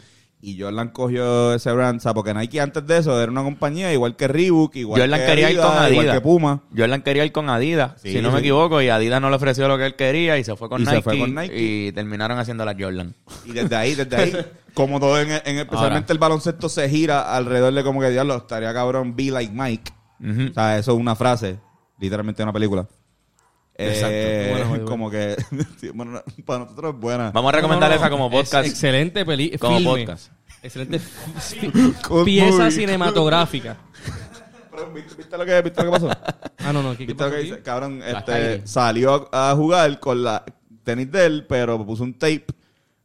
y Jordan cogió ese brand, o sea, porque Nike antes de eso era una compañía igual que Reebok, igual Jordan que quería ir con igual Adidas. que Puma. Jordan quería ir con Adidas, Sí, si no me equivoco, y Adidas no le ofreció lo que él quería y se fue con, Y se Nike, fue con Nike. y terminaron haciendo la Jordan. Y desde ahí, desde ahí, [LAUGHS] como todo en, en especialmente el baloncesto se gira alrededor de como que diablo, estaría cabrón be like Mike. O sea, eso es una frase, literalmente una película. Exacto. Eh, Buena, muy buena. como que [LAUGHS] bueno, para nosotros es buena. Vamos a recomendar No, no, no. esa como Es podcast. excelente peli Como filme. podcast. Excelente [LAUGHS] pieza movie. cinematográfica. ¿viste, viste lo que, ¿Viste lo que pasó? Ah, no, no. ¿qué, qué ¿Viste lo que dice? Cabrón, La este, salió a, a jugar con la tenis de él, pero puso un tape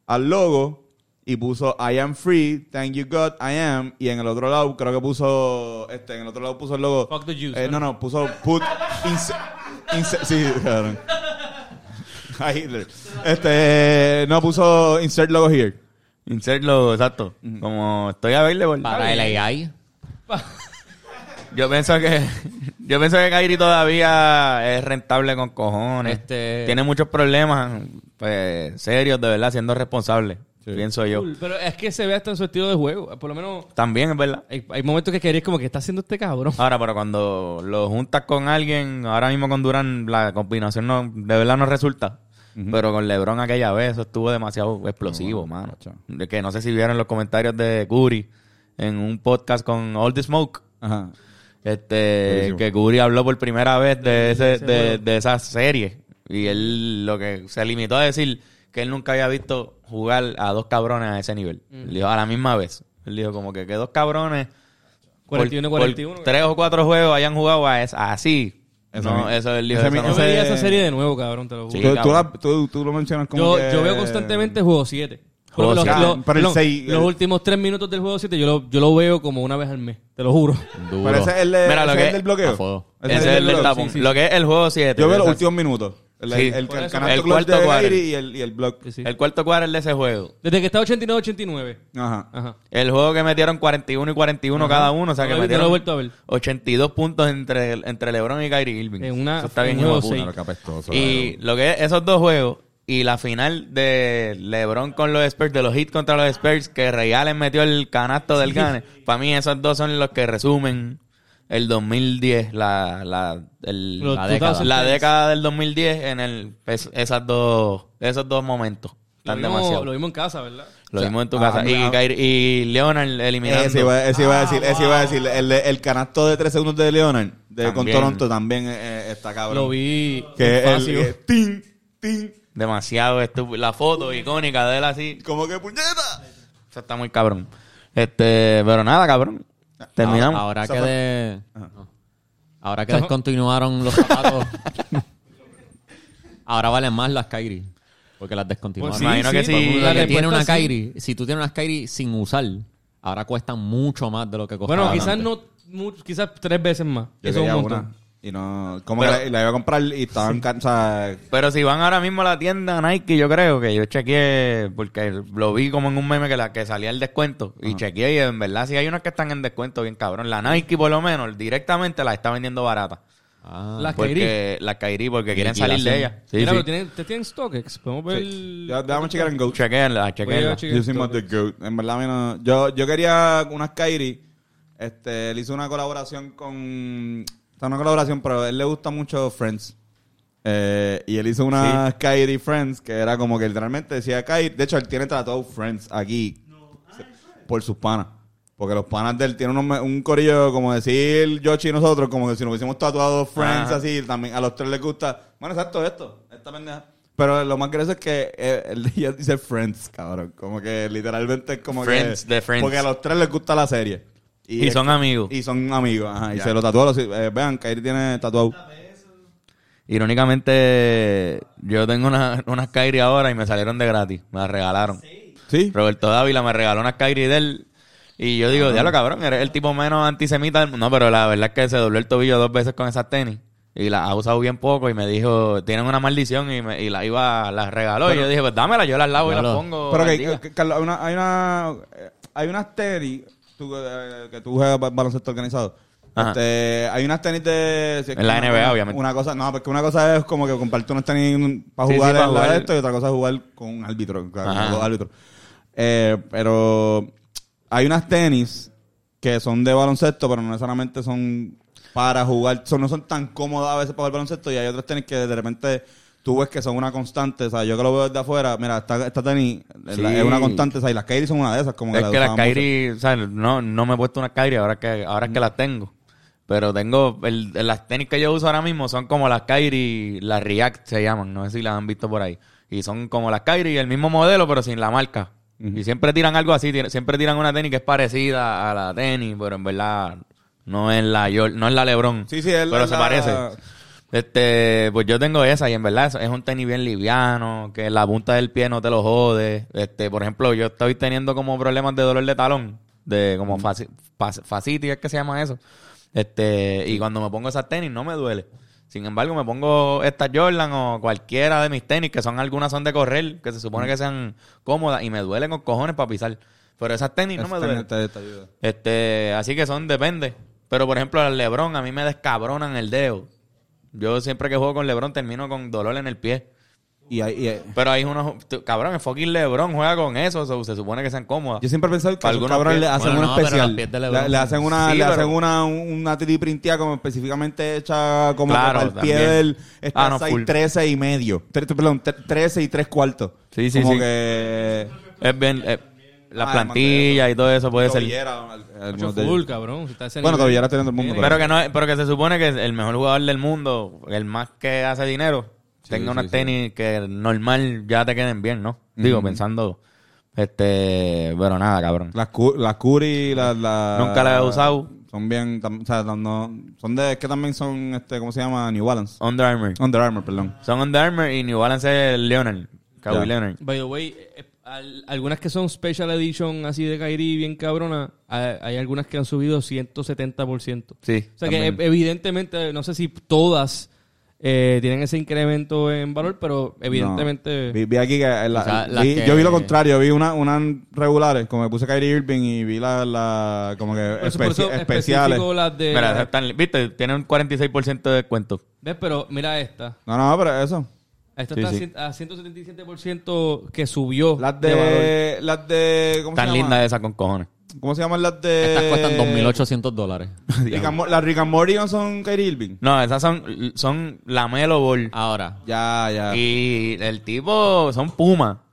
al logo y puso I am free, thank you God, I am. Y en el otro lado creo que puso, este, en el otro lado puso el logo. Fuck the Jews, Eh, ¿no? no, puso put, [LAUGHS] sí, cabrón. Ahí, este, no, puso insert logo here. Insert logo, exacto. Como estoy available. Para el AI. Yo pienso que yo pienso que Kyrie todavía es rentable con cojones. Este- Tiene muchos problemas pues, serios, de verdad, siendo responsable. Pienso yo. Cool, Pero es que se ve hasta en su estilo de juego. Por lo menos También es verdad. hay, hay momentos que queréis como que está haciendo este cabrón. Ahora, pero cuando lo juntas con alguien, ahora mismo con Durán, la combinación no, de verdad no resulta. Pero con LeBron aquella vez, eso estuvo demasiado explosivo, mano. De que no sé si vieron los comentarios de Curry en un podcast con All the Smoke. Ajá. Este, Buenísimo. que Curry habló por primera vez de, ese, de, de esa serie. Y él lo que se limitó a decir que él nunca había visto jugar a dos cabrones a ese nivel. Él dijo, a la misma vez. Él dijo como que, que dos cabrones 41, por- 41. por tres o cuatro juegos hayan jugado a es- así. Eso no, eso es el. Ese mi- no Yo veía esa serie de nuevo, cabrón, te lo juro. Sí, tú, tú, la- tú- tú lo mencionas como Yo, que- yo veo constantemente juego 7. Juego los, siete. los- Pero el perdón, seis- los el- últimos tres minutos del juego 7 yo lo, yo lo veo como una vez al mes, te lo juro. Duro. Pero ese es el, de- Mira, lo ese que- es el del bloqueo. Ese Ese es el del tapón. sí, sí. Lo que es el juego 7. Yo veo los últimos minutos. El, Sí. el, el, el cuarto de. Kyrie y el, y el block. Sí, sí. El cuarto cuadro de ese juego. Desde que está 89-89. Ajá. Ajá. El juego que metieron 41 y 41 cada uno. O sea, No que metieron lo he vuelto a ver. 82 puntos entre, entre LeBron y Kyrie Irving. En una- Eso está en bien un hijo de juego puta. apestoso, Y lo que es esos dos juegos y la final de LeBron con los Spurs, de los hits contra los Spurs, que Ray Allen metió el canasto del Gane. Para mí esos dos son los que resumen el 2010, la, la, el- la, década, 2010. la década del 2010 en el, es- esas dos, esos dos momentos. Lo Tan vimos, lo Lo, vimos en casa, ¿verdad? vimos en tu ah, casa. ah, y, ah. Leonard eliminando. Ese iba, ese iba a decir, ese iba a Ah, decir. El, de- el canasto de 3 segundos de Leonard de, con. Toronto también eh, está cabrón. Lo vi Que el, que tin, tin, Demasiado estúpido. La foto icónica de él así. como que puñeta. Eso está muy cabrón. Este, pero nada, cabrón. Terminamos. Ahora, que de- ahora que descontinuaron los zapatos, [LAUGHS] ahora valen más las Kyrie. Porque las descontinuaron. Pues sí, imagino que sí. la que tiene una. Kyrie, si tú tienes unas Kyrie sin usar, ahora cuestan mucho más de lo que costaban Bueno, quizás antes. no, mu- quizás tres veces más. Yo Eso es quería un montón. una. Y no, como Pero- que la, la iba a comprar y estaban cansadas. Pero si van ahora mismo a la tienda Nike, yo creo que yo chequeé, porque lo vi como en un meme que, la, que salía el descuento. Y chequeé y en verdad sí hay unas que están en descuento bien cabrón. La Nike por lo menos directamente la está vendiendo barata. Ah, Las Kyrie. Porque la Kyrie, porque quieren salir de ella. Sí, Mira, sí. pero tienen, ¿te tienen StockX? Podemos ver... Ya, déjame checar en Go. Chequéenla, Voy a chequéenla. chequear Yo soy más de. GOAT. En verdad, a mí no. Yo, yo quería unas Kyrie. Este, él hizo una colaboración con. Está una colaboración, pero a él le gusta mucho Friends. Eh, y él hizo unas Kyrie Friends que era como que literalmente decía Kyrie. De hecho, él tiene tratado Friends aquí por sus panas. Porque los panas de él tienen un corillo, como decir Yoshi y nosotros, como que si nos hubiésemos tatuado Friends Ajá. así, también a los tres les gusta. Bueno, exacto, esto, esta pendeja. Pero lo más gracioso es que eh, de ella dice Friends, cabrón. Como que literalmente es como Friends, que. de Friends. Porque a los tres les gusta la serie. Y son que- amigos. Y son amigos, ajá. Y se lo tatuó. eh, vean, Kyrie tiene tatuado. Irónicamente, yo tengo una- unas Kyrie ahora y me salieron de gratis. Me las regalaron. ¿Sí? Roberto Dávila me regaló unas Kyrie de él. Y yo digo, diablo cabrón, eres el tipo menos antisemita del mundo. No, pero la verdad es que se dobló el tobillo dos veces con esas tenis. Y las ha usado bien poco y me dijo, tienen una maldición y, me, y la iba, las regaló. y yo dije, pues dámela, yo las lavo y las pongo. Pero que, que- hay una, hay una, eh, hay unas tenis tú, eh, que tú juegas ba- baloncesto organizado. Ajá. Este, hay unas tenis de... si es En la una- NBA, obviamente. Una cosa, no, porque una cosa es como que compartir unas tenis para Sí, sí, jugar para en la jugar. de esto y otra cosa es jugar con un árbitro, con Ajá. dos árbitros. Eh, pero hay unas tenis que son de baloncesto, pero no necesariamente son para jugar, son, no son tan cómodas a veces para jugar baloncesto y hay otras tenis que de repente tú ves que son una constante, o sea, yo que lo veo desde afuera, mira, esta, esta tenis es la- Sí. es una constante, o sea, y las Kyrie son una de esas, como Es la que las mucho. Kyrie, o sea, no, no me he puesto unas Kyrie ahora que, ahora es que las tengo. Pero tengo, el, las tenis que yo uso ahora mismo son como las Kyrie, las React se llaman, no sé si las han visto por ahí. Y son como las Kyrie, el mismo modelo, pero sin la marca. Y siempre tiran algo así, siempre tiran una tenis que es parecida a la tenis, pero en verdad no es la no es la LeBron. Sí, sí, es la- pero se la- parece. Este, pues yo tengo esa y en verdad es- un tenis bien liviano, que la punta del pie no te lo jode. Este, por ejemplo, yo estoy teniendo como problemas de dolor de talón, de como fascitis, es que se llama eso. Este, y cuando me pongo esas tenis no me duele. Sin embargo, me pongo estas Jordan o cualquiera de mis tenis, que son algunas son de correr, que se supone que sean cómodas y me duelen con cojones para pisar. Pero esas tenis no me duelen. Este, así que son, depende. Pero por ejemplo, al Lebron a mí me descabronan el dedo. Yo siempre que juego con Lebron termino con dolor en el pie. Y, hay- y hay- Pero hay unos, cabrón, el fucking Lebron juega con eso, so, se supone que sean cómodas. Yo siempre he pensado que cabrones pies. le hacen Bueno, una no, especial. le, hacen una, Sí, le pero- hacen una, una 3D printia como específicamente hecha como Claro, para el pie también. del está Ah, no, size full. 13 y medio. Tre- perdón, tre- 13 y 3 cuartos. Sí, sí, como sí. que Es bien, eh, las Ah, plantillas y todo eso puede ser. Mucho full, cabrón. Si está a ese Bueno, tobillera está teniendo el mundo. Pero que no, pero que se supone que el mejor jugador del mundo, el más que hace dinero, tenga sí, unas sí. tenis que normal ya te queden bien, ¿no? Digo, pensando, este, pero nada, cabrón. Las, cu- las Curry, las... las- Nunca las he usado. Son bien, tam- o sea, no- son de, que también son, este, ¿cómo se llama? New Balance. Under Armour. Under Armour, perdón. Son Under Armour y New Balance es Leonard. Kawhi Ya. Leonard. By the way, al- algunas que son Special Edition así de Kyrie bien cabrona, hay, hay algunas que han subido 170%. Sí. O sea que también. eh, evidentemente, no sé si todas eh, tienen ese incremento en valor, pero evidentemente... No. Vi, vi aquí que, la- O sea, las vi- que- yo vi lo contrario, vi una- unas regulares, como que puse Kyrie Irving y vi la, la como que especi- especiales. específico las de... Mira, están- viste, tiene un 46% de descuento. ¿Ves? Pero mira esta. No, no, pero eso. Esta Sí, está sí. a 177% que subió Las de valor. de, las de, ¿cómo Tan se llama? linda esa con cojones. ¿Cómo se llaman las de? Estas cuestan 2.800 dólares. [LAUGHS] Las Rick and Morty no son Kyrie Irving. No, esas son, son la Melo Ball. Ahora, Ya, ya. Y el tipo son Puma.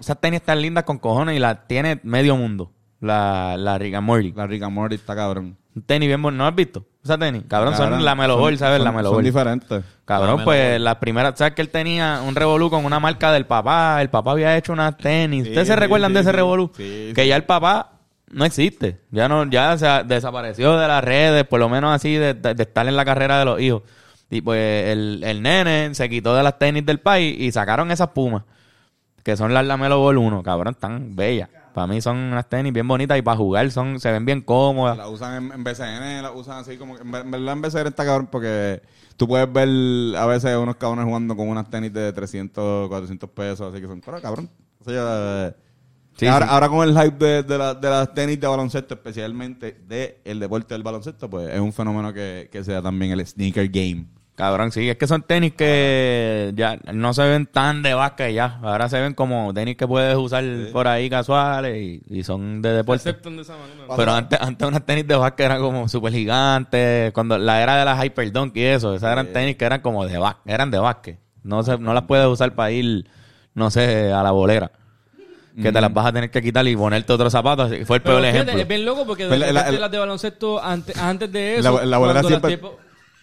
Esas tenis están lindas con cojones y las tiene medio mundo. La, la Rick and Morty. La Rick and Morty está cabrón. Un tenis bien bonito. ¿No has visto? Esa tenis. Cabrón, son la Melo son- Ball, ¿sabes? son- la Melo Son Ball. diferentes. Cabrón, La pues las primeras, ¿sabes que él tenía un revolú con una marca del papá? El papá había hecho unas tenis. Sí, ¿Ustedes se recuerdan sí, de ese revolú? Sí, que ya el papá no existe. Ya no, ya se ha- desapareció de las redes, por lo menos así de, de- de estar en la carrera de los hijos. Y pues el, el nene se quitó de las tenis del país y sacaron esas pumas. Que son las Lamelo Ball 1, cabrón, tan bellas. Para mí son unas tenis bien bonitas y para jugar son, se ven bien cómodas. La usan en, en BCN, la usan así como... En, en verdad en BCN está cabrón porque tú puedes ver a veces unos cabrones jugando con unas tenis de 300, 400 pesos, así que son... Pero cabrón. O sea, Sí, ahora, sí. ahora con el hype de, de, la- de las tenis de baloncesto, especialmente de el deporte del baloncesto, pues es un fenómeno que, que se da también el sneaker game. Cabrón, sí, es que son tenis que ya no se ven tan de básquet ya. Ahora se ven como tenis que puedes usar por ahí casuales y, y son de deporte. aceptan de esa manera. Pero antes, antes unas tenis de básquet eran como súper gigantes. Cuando la era de las Hyperdunk y eso, esas eran tenis que eran como de básquet, eran de básquet. No, se, no las puedes usar para ir, no sé, a la bolera. Que te las vas a tener que quitar y ponerte otros zapatos. Fue el peor ejemplo. es bien loco porque Pero la- la- las de baloncesto antes, antes de eso... La, la bolera las siempre...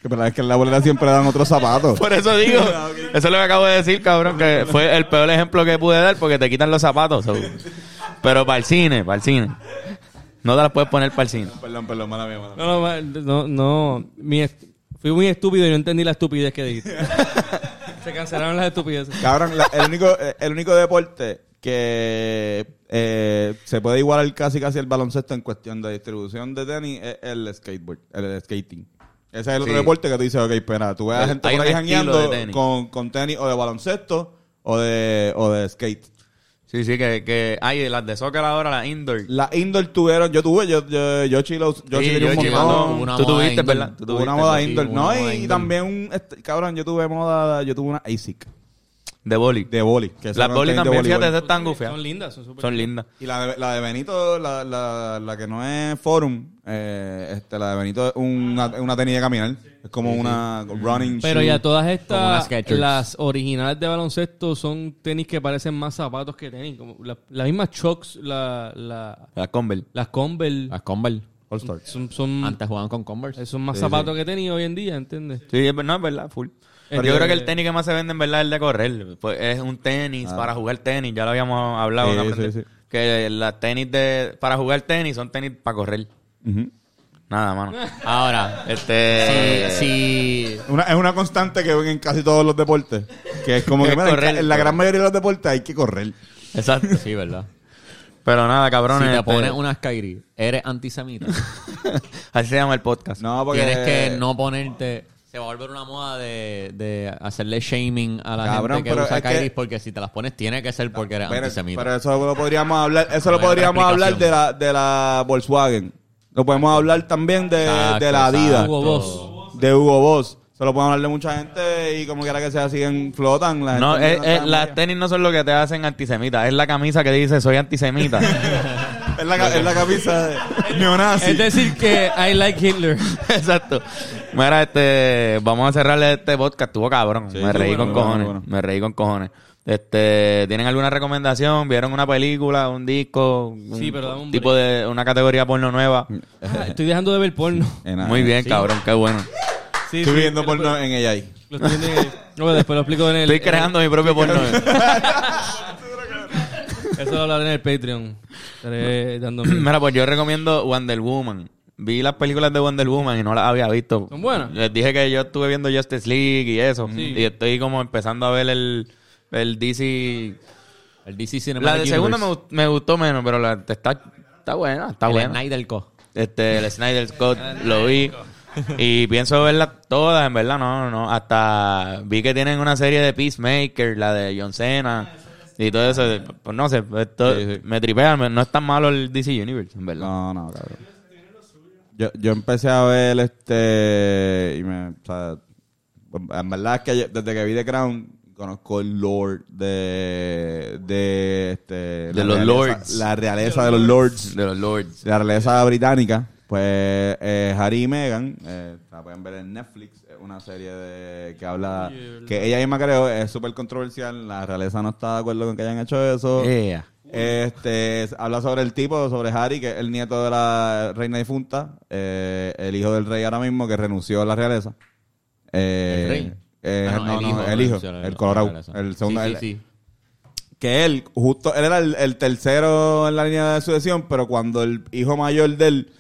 Que pero es que en la bolera siempre dan otros zapatos. Por eso digo, [LAUGHS] eso es lo que acabo de decir, cabrón, que fue el peor ejemplo que pude dar porque te quitan los zapatos. so. Pero para el cine, para el cine. No te las puedes poner para el cine. perdón, perdón, mala mía, mala mía. No, no, no, no, mi fui muy estúpido y no entendí la estupidez que dijiste. [LAUGHS] Se cancelaron las estupideces. Cabrón, la- el único, eh, el único deporte que eh, se puede igualar casi casi el baloncesto en cuestión de distribución de tenis es el skateboard, el skating. Ese es el otro Sí. deporte que tú dices, ok, espera, tú ves a gente por ahí jangueando con, con tenis o de baloncesto o de, o de skate. Sí, sí, que, que hay las de soccer ahora, las indoor. La indoor tuvieron, yo tuve, yo, yo, yo chilo, yo Sí, chilé un yo montón. una Tú moda tuviste, indoor. ¿verdad? Tú tuviste, una moda indoor. No, y, también un, este, cabrón, yo tuve moda, yo tuve una ASIC De boli. de boli. Que Las boli también, fíjate, esas están gufias. Son lindas, son súper Son lindas. Y la de, la de Benito, la, la, la que no es Forum, eh, este, la de Benito es una, una tenis de caminar. Es como una running Pero shoe. ya todas estas, Skechers. las originales de baloncesto son tenis que parecen más zapatos que tenis. Como la, la misma Chucks, la, la, Las Converse. las Converse, Las Converse. All Stars. son, son, Antes jugaban con Converse. son más Sí, zapatos que tenis hoy en día, ¿entiendes? Sí, es verdad, es verdad, full. Pero yo yo- creo que el tenis que más se vende en verdad es el de correr. Pues es un tenis para jugar tenis, ya lo habíamos hablado. Sí, sí, sí. Que las tenis de para jugar tenis son tenis para correr. Nada, mano. [LAUGHS] Ahora, Este si, si Una- es una constante que ven en casi todos los deportes. Que es como [LAUGHS] que Es mira, en correr, en la gran mayoría de los deportes hay que correr. Exacto. sí, [LAUGHS] ¿verdad? Pero nada, Si cabrones. te este, pones unas Kyrie, eres antisemita. Así se llama el podcast. No, porque... Tienes que no ponerte... Se va a volver una moda de, de hacerle shaming a la Cabrón, gente que pero usa es que- Kyrie porque si te las pones tiene que ser porque eres Pero, antisemita. pero eso lo podríamos hablar, eso lo No podríamos hablar de la, de la Volkswagen. Lo podemos hablar también de, Exacto, de la Adidas. Hugo Boss. De Hugo Boss. Se lo podemos hablar de mucha gente y como quiera que sea, siguen, flotan. La gente No, empieza es- a es- las tenis no son lo que te hacen antisemita, es la camisa que dice soy antisemita. [LAUGHS] Es la, ca- es la camisa de neonazi. Es decir que I like Hitler. [LAUGHS] Exacto. Mira, este, vamos a cerrarle este podcast. Estuvo cabrón. Sí, me reí bueno, con bueno, cojones. bueno. Me reí con cojones. Este, ¿tienen alguna recomendación? ¿Vieron una película, un disco? Un Sí, pero un tipo de una categoría porno nueva. [LAUGHS] Ah, Estoy dejando de ver porno. [LAUGHS] Muy bien, cabrón, qué bueno. Sí, Estoy sí, viendo porno en ella ahí. Lo estoy viendo en- No, después lo explico en el... Estoy creando mi propio porno. Eso lo hablaré en el Patreon. Estaré dando [CLEARS THROAT] mi- Mira, pues yo recomiendo Wonder Woman. vi las películas de Wonder Woman y no las había visto. ¿Son buenas? Les dije que yo estuve viendo Justice League y eso. Sí. Y estoy como empezando a ver el, el DC. El DC Cinematic La de segunda me, gust- me gustó menos, pero la está, está buena, está el buena. Snyder Co. Este, el Snyder Scott [LAUGHS] lo vi. Y pienso verlas todas, en verdad, no, no. Hasta vi que tienen una serie de Peacemaker, la de John Cena. Y todo eso, pues no sé, esto- Sí, sí. me tripea, me- no es tan malo el DC Universe, en verdad. No, no, cabrón. Yo, yo empecé a ver este. Y me, o sea, en verdad es que yo- desde que vi The Crown conozco el lord de. de. Este, De la los realeza- lords. La realeza de los lords. De los Lords. La realeza británica. Pues eh, Harry y Meghan, eh, la pueden ver en Netflix, una serie de que habla, que ella misma creo es súper controversial, la realeza no está de acuerdo con que hayan hecho eso. Yeah. Este es- habla sobre el tipo, sobre Harry, que es el nieto de la reina difunta, eh, el hijo del rey ahora mismo que renunció a la realeza. Eh, ¿El rey? eh, Ah, no, no, el hijo, la- el Colorado, el segundo. Sí, el- sí, sí. Que él, justo, él era el, el tercero en la línea de sucesión, pero cuando el hijo mayor de él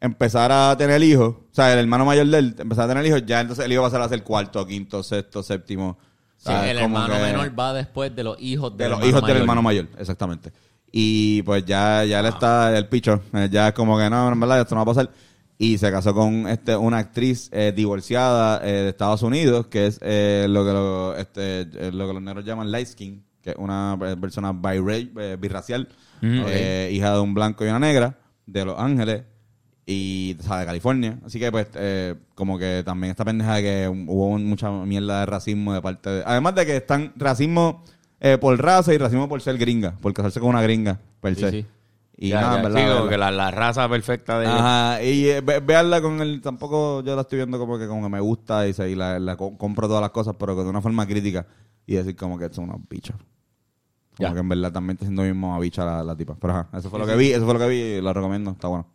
empezara a tener hijos, o sea, el hermano mayor de él empezara a tener hijos, ya entonces el hijo va a pasar a ser cuarto, quinto, sexto, séptimo. Sí, el hermano que- menor va después de los hijos de del los hermano hijos del hermano mayor, exactamente. Y pues ya, ya él está el picho, eh, ya es como que no, en verdad esto no va a pasar. Y se casó con este una actriz eh, divorciada eh, de Estados Unidos, que es eh, lo que lo, este, eh, lo que los negros llaman light skin, que es una persona birracial, eh, hija de un blanco y una negra, de Los Ángeles y o sea, de California. Así que pues eh, como que también esta pendeja de que hubo mucha mierda de racismo de parte de... Además de que están racismo eh, por raza y racismo por ser gringa, por casarse con una gringa, per se. sí. Y Ya, nada, ya, verdad, sí, verla. que la, la raza perfecta de Ajá, y eh, ve- veanla con el... Tampoco yo la estoy viendo como que como que me gusta y, se- y la, la co- compro todas las cosas, pero de una forma crítica y decir como que son unos bichos. Como Ya. que en verdad también está siendo mismo a bicha la, la tipa. Pero ajá, eso fue lo que vi, eso fue lo que vi y lo recomiendo, está bueno.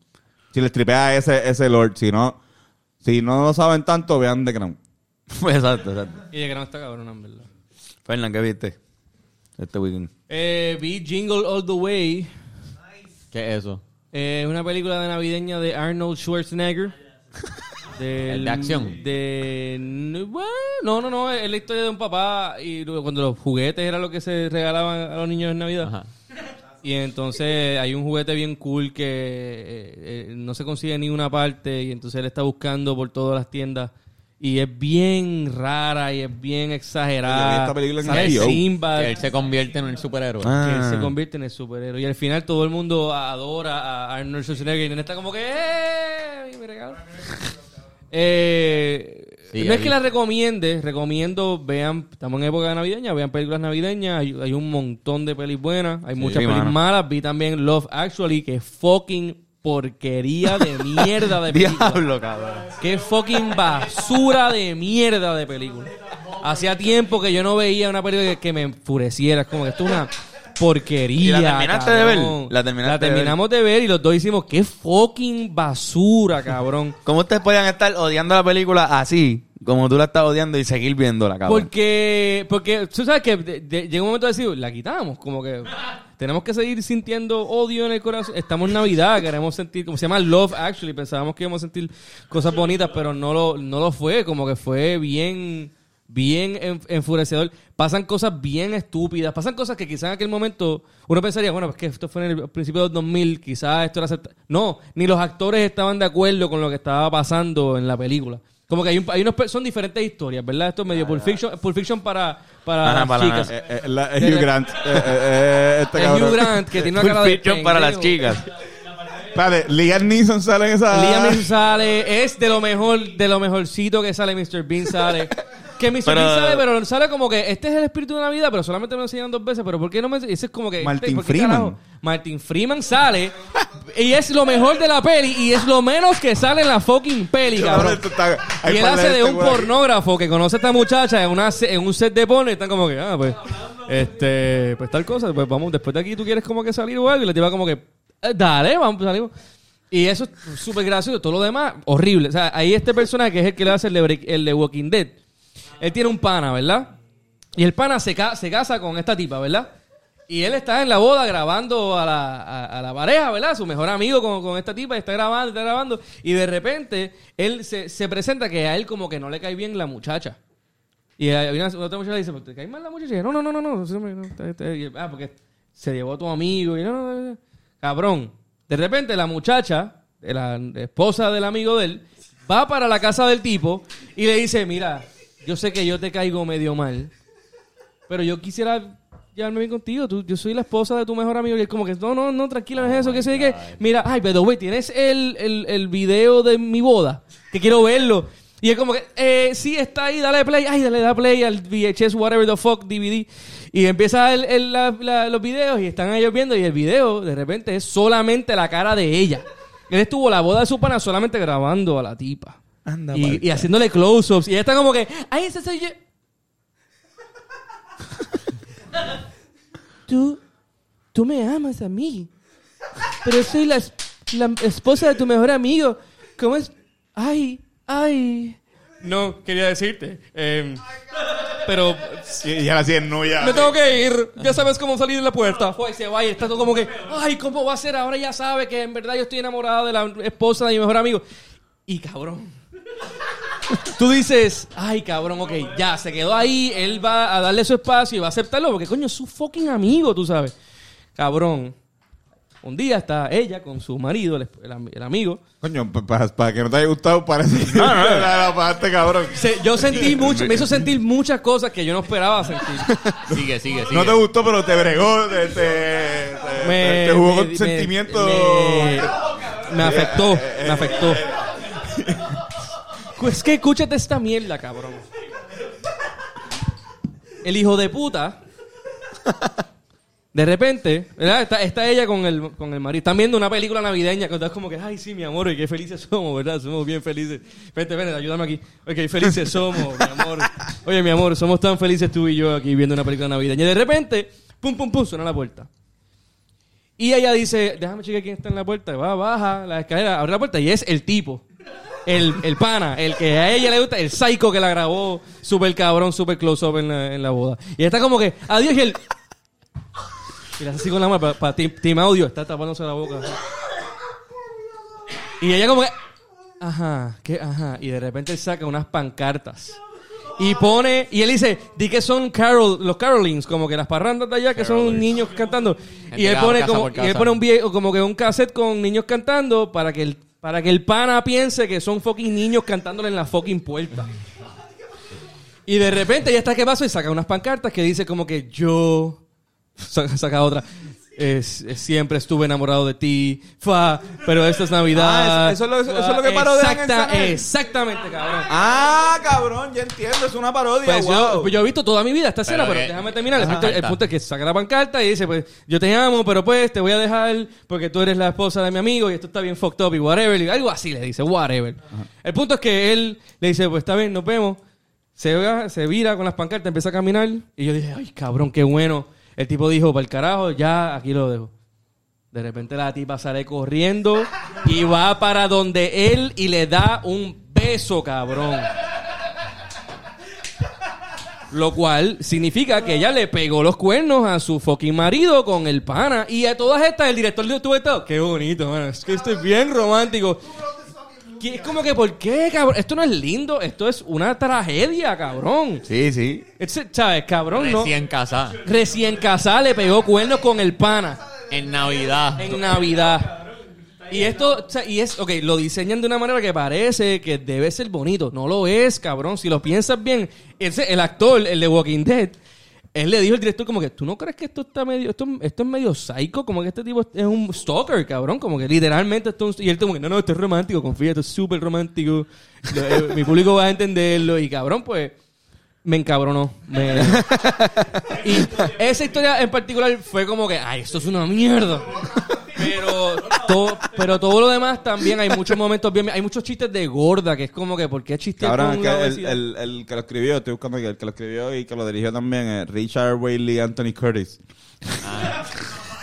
Si les tripea ese, ese Lord, si no, si no lo saben tanto, vean The Crown. [LAUGHS] exacto, exacto. Y de que no está cabrón, en verdad. Fernan, ¿qué viste? Este weekend. Eh, vi Jingle All the Way. ¿Qué es eso? Eh, una película de navideña de Arnold Schwarzenegger. [LAUGHS] Del- ¿El de acción? De, bueno, no, no, no. Es la historia de un papá y cuando los juguetes era lo que se regalaban a los niños en Navidad. Ajá. Y entonces hay un juguete bien cool que eh, eh, no se consigue en ninguna parte y entonces él está buscando por todas las tiendas y es bien rara y es bien exagerada. Esta película en HBO. Simba, Que él se convierte en el superhéroe. Ah. que él se convierte en el superhéroe. Y al final todo el mundo adora a Arnold Schwarzenegger y nene está como que ¡Eh! Mi regalo. [LAUGHS] Eh, no es que la recomiende, recomiendo, vean, estamos en época navideña, vean películas navideñas, hay, hay un montón de pelis buenas, hay muchas pelis mano. malas, vi también Love Actually, que es fucking porquería de mierda de [LAUGHS] película. Diablo, cabrón. Qué fucking basura de mierda de película. Hacía tiempo que yo no veía una película que me enfureciera. Es como que esto es una porquería. ¿Y la terminaste de ver? cabrón. ¿La terminaste La de ver? terminamos de ver y los dos hicimos qué fucking basura, cabrón. [LAUGHS] ¿Cómo ustedes podían estar odiando la película así, como tú la estás odiando y seguir viéndola, cabrón? Porque, porque tú sabes que de- de- llega un momento de decir, la quitamos, como que tenemos que seguir sintiendo odio en el corazón. Estamos en Navidad, queremos sentir, como se llama Love Actually, pensábamos que íbamos a sentir cosas bonitas, pero no lo, no lo fue, como que fue bien, bien en- enfurecedor. Pasan cosas bien estúpidas, pasan cosas que quizás en aquel momento uno pensaría, bueno, pues que esto fue en el principio de los 2000, quizás esto era No, ni los actores estaban de acuerdo con lo que estaba pasando en la película. Como que hay, un, hay unos, son diferentes historias, ¿verdad? Esto es medio Pulp Fiction, Pulp Fiction para, para las para chicas. Eh, eh, la- es Hugh Grant. Eh, este Es. Hugh Grant, que tiene una cara de Fiction para las chicas. Espérate, Liam Neeson sale en esa... Liam Neeson sale, es de lo mejor, de lo mejorcito que sale Mr. Bean sale. [LAUGHS] Que Mr. Pero- sale, pero sale como que este es el espíritu de Navidad, pero solamente me lo enseñan dos veces, pero ¿por qué no me ese es como que Martin ¿por qué Freeman. carajo? Martin Freeman sale y es lo mejor de la peli y es lo menos que sale en la fucking peli, Cabrón, Y él hace de este un pornógrafo que conoce a esta muchacha en, una, en un set de porno y están como que, ah, pues, este, pues tal cosa, pues vamos, después de aquí tú quieres como que salir o algo y le tira como que, "Eh, dale, vamos, salimos. Y eso es súper gracioso, todo lo demás, horrible. O sea, ahí este personaje que es el que le hace el de, Break- el de Walking Dead, él tiene un pana, ¿verdad? Y el pana se, ca- se casa con esta tipa, ¿verdad? Y él está en la boda grabando a la, a, la pareja, ¿verdad? Su mejor amigo con, con esta tipa, está grabando, está grabando. Y de repente, él se, se presenta que a él como que no le cae bien la muchacha. Y hay una, otra muchacha le dice, ¿te cae mal la muchacha? Y dice, no, no, no, no, no. ah, porque se llevó a tu amigo. Y no, no, no, no. Cabrón. De repente la muchacha, la esposa del amigo de él, va para la casa del tipo y le dice, mira, yo sé que yo te caigo medio mal, pero yo quisiera llevarme bien contigo. Tú, yo soy la esposa de tu mejor amigo. Y él como que, no, no, no, tranquila, no es eso. Que sé que, mira, ay, pero güey, ¿tienes el, el, el video de mi boda? Que quiero verlo. Y él como que, eh, sí, está ahí, dale play. Ay, dale, da play al VHS, whatever the fuck, DVD. Y empieza el, el- la- la- los videos y están ellos viendo. Y el video, de repente, es solamente la cara de ella. Él estuvo la boda de su pana solamente grabando a la tipa. Anda, y, haciéndole close-ups. Y ella está como que, ay, ese soy yo. tú, tú me amas a mí. Pero soy la, es- la esposa de tu mejor amigo. ¿Cómo es? Ay, ay. No, quería decirte. em, pero Y ya así en no ya. me tengo que ir. Ya sabes cómo salir de la puerta. Fue y se va y está todo como que, ay, ¿cómo va a ser? Ahora ya sabe que en verdad yo estoy enamorada de la esposa de mi mejor amigo. Y cabrón. Tú dices, ay, cabrón, ok, ya, se quedó ahí, él va a darle su espacio y va a aceptarlo porque, coño, es su fucking amigo, tú sabes. Cabrón. Un día está ella con su marido, el, el am- el amigo. Coño, para, que no te haya gustado, parece que [LAUGHS] no, no, la, la pagaste, cabrón. Se- yo sentí [LAUGHS] mucho, me hizo sentir muchas cosas que yo no esperaba sentir. Sigue, sigue, sigue. No te gustó, pero te bregó, te, te, me, te jugó me- con me- sentimientos. Me, me afectó, me afectó. [LAUGHS] Es que escúchate esta mierda, cabrón. El hijo de puta. De repente, ¿verdad? Está, ella con el, con el marido. Están viendo una película navideña que es como que, ay, sí, mi amor, y qué felices somos, ¿verdad? Somos bien felices. Vente, vente, ayúdame aquí. Oye, qué felices somos, mi amor. Oye, mi amor, somos tan felices tú y yo aquí viendo una película navideña. Y de repente, pum, pum, pum, suena la puerta. Y ella dice, déjame chequear quién está en la puerta. Va, baja la escalera, abre la puerta y es el tipo. El, el pana, el que a ella le gusta, el psycho que la grabó súper cabrón, súper close-up en la, en la boda. Y ella está como que, adiós, y él... Y le hace así con la mano para Team Audio, está tapándose la boca. Y ella como que... Ajá, ¿qué? Ajá. Y de repente él saca unas pancartas. Y pone, y él dice, di que son carol, los carolings, como que las parrandas de allá, que son niños cantando. Gente Y él que pone casa como, por y él casa. pone un viejo, como que un cassette con niños cantando para que el, para que el pana piense que son fucking niños cantándole en la fucking puerta. Y de repente ya está que pasó y saca unas pancartas que dice como que yo [LAUGHS] saca otra. Es, es- siempre estuve enamorado de ti, fa, pero esta es Navidad. Ah, eso- eso es lo- eso es lo que parodian en Exacta- Exactamente, cabrón. Ah, cabrón, ya entiendo, es una parodia. Pues yo, wow. pues yo he visto toda mi vida esta escena, Pero déjame terminar. El Ajá. punto, el punto es que saca la pancarta y dice, pues, yo te amo, pero pues te voy a dejar porque tú eres la esposa de mi amigo y esto está bien fucked up y whatever. y algo así le dice, whatever. El punto es que él le dice, pues está bien, nos vemos. Se, va- se vira con las pancartas, empieza a caminar y yo dije, ay, cabrón, qué bueno. El tipo dijo, para el carajo, ya aquí lo dejo. De repente la tipa sale corriendo y va para donde él y le da un beso, cabrón. Lo cual significa que ella le pegó los cuernos a su fucking marido con el pana. Y a todas estas, el director de YouTube está, qué bonito. Es que esto es bien romántico. Es como que, ¿por qué, cabrón? Esto no es lindo, esto es una tragedia, cabrón. Sí, sí. ¿Sabes, cabrón? No. Recién casada. Recién casada le pegó cuernos con el pana En Navidad. en Navidad. Y esto, o sea, y es, ok, lo diseñan de una manera que parece que debe ser bonito. No lo es, cabrón. Si lo piensas bien, ese, el actor, el de Walking Dead, él le dijo al director como que, ¿tú no crees que esto está medio, esto, esto es medio psycho? Como que este tipo es un stalker, cabrón. Como que literalmente esto es un- Y él como que, no, no, esto es romántico, confía, esto es súper romántico. Eh, Mi público va a entenderlo. Y cabrón, pues, me encabronó. [LAUGHS] Y esa historia en particular fue como que, ay, esto es una mierda. Pero, to- pero todo lo demás también hay muchos momentos bien. Hay muchos chistes de gorda, que es como que, ¿por qué chistes Cabrón, que el, el, el que lo escribió, estoy buscando aquí, el que lo escribió y que lo dirigió también, es Richard Whaley Anthony Curtis.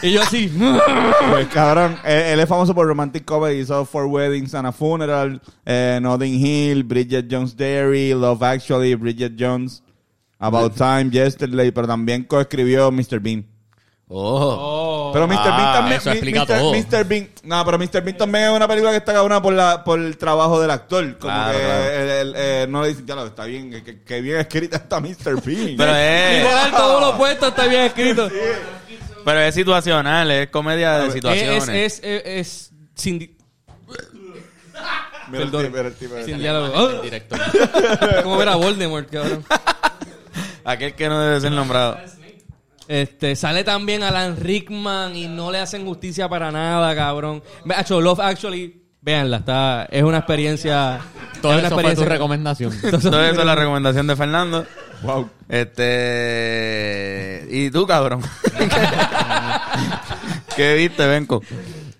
Y yo así, [LAUGHS] Pues cabrón, él, él es famoso por romantic comedy, hizo Four Weddings and a Funeral, eh, Notting Hill, Bridget Jones Diary, Love Actually, Bridget Jones, About Time, Yesterday, pero también coescribió Mr. Bean. Oh. Pero Mr. Ah, Bean también. eso mi- explica Mr. todo. Mr. Bean. No, pero Mr. Bean también es una película que está cabrona por, la, por el trabajo del actor. Como Claro, que claro. el- el- eh, no le dicen, ya lo está bien, que, bien escrita está Mr. Bean. [LAUGHS] Pero es, Literal, todo lo opuesto está bien escrito. pero es situacional, es comedia de Es, situaciones. es, es, es sin, di- Mira el perdón. tipo, mira el tipo. sin diálogo. ¡Ah! Director. [LAUGHS] Como ver a Voldemort, cabrón. Aquel que no debe ser nombrado. Este, sale también Alan Rickman y no le hacen justicia para nada, cabrón. Ve, Acho, Love Actually, véanla, está, es una experiencia. Todo es una eso fue tu experiencia- recomendación. [LAUGHS] Todo eso es la [LAUGHS] recomendación de Fernando. Wow. Este. ¿Y tú, cabrón? [LAUGHS] ¿Qué viste, Benco?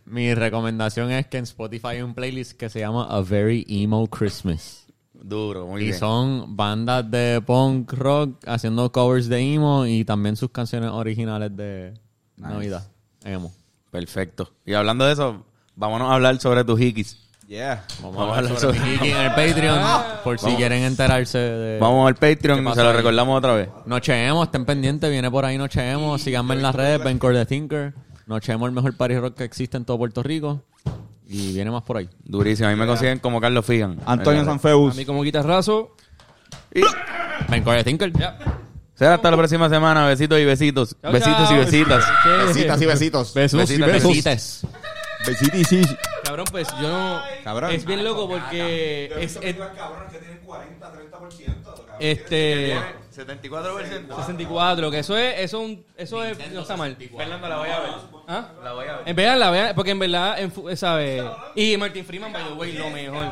Mi recomendación es que en Spotify hay un playlist que se llama A Very Emo Christmas. Duro, muy y bien. son bandas de punk rock haciendo covers de emo y también sus canciones originales de Navidad. Emo. Perfecto. Y hablando de eso, vámonos a hablar sobre tus hikis. Yeah. Vamos, Vamos a hablar sobre Kiki en el Patreon [LAUGHS] por si Vamos. quieren enterarse de... Vamos al ¿Qué Patreon, se lo ahí? recordamos otra vez. Noche Emo, estén pendientes, viene por ahí Noche Emo, síganme en las redes, Bencore the Thinker. Noche Emo, el mejor party rock que existe en todo Puerto Rico. Y viene más por ahí. Durísimo. A mí me consiguen como Carlos Figan. Antonio A Sanfeus. mí como guitarrazo. Y Bencore the Thinker. Ya. será hasta la próxima semana. Besitos y besitos. Chao, besitos chao. y besitas. Besitas y besitos. Besos y Besitas, besites. Besitos y sí. Cabrón, pues yo no. Cabrón. Es bien loco porque. Es, es- cabrones que tienen 40, 30%. este. 74%. 64, que eso es. Eso, es un- eso es, no está mal. Fernando, la voy a ver. ¿Ah? La voy a ver. En verdad, la vean, porque en verdad, en, fu- ¿sabe? Y Martin Freeman, by the way, lo mejor.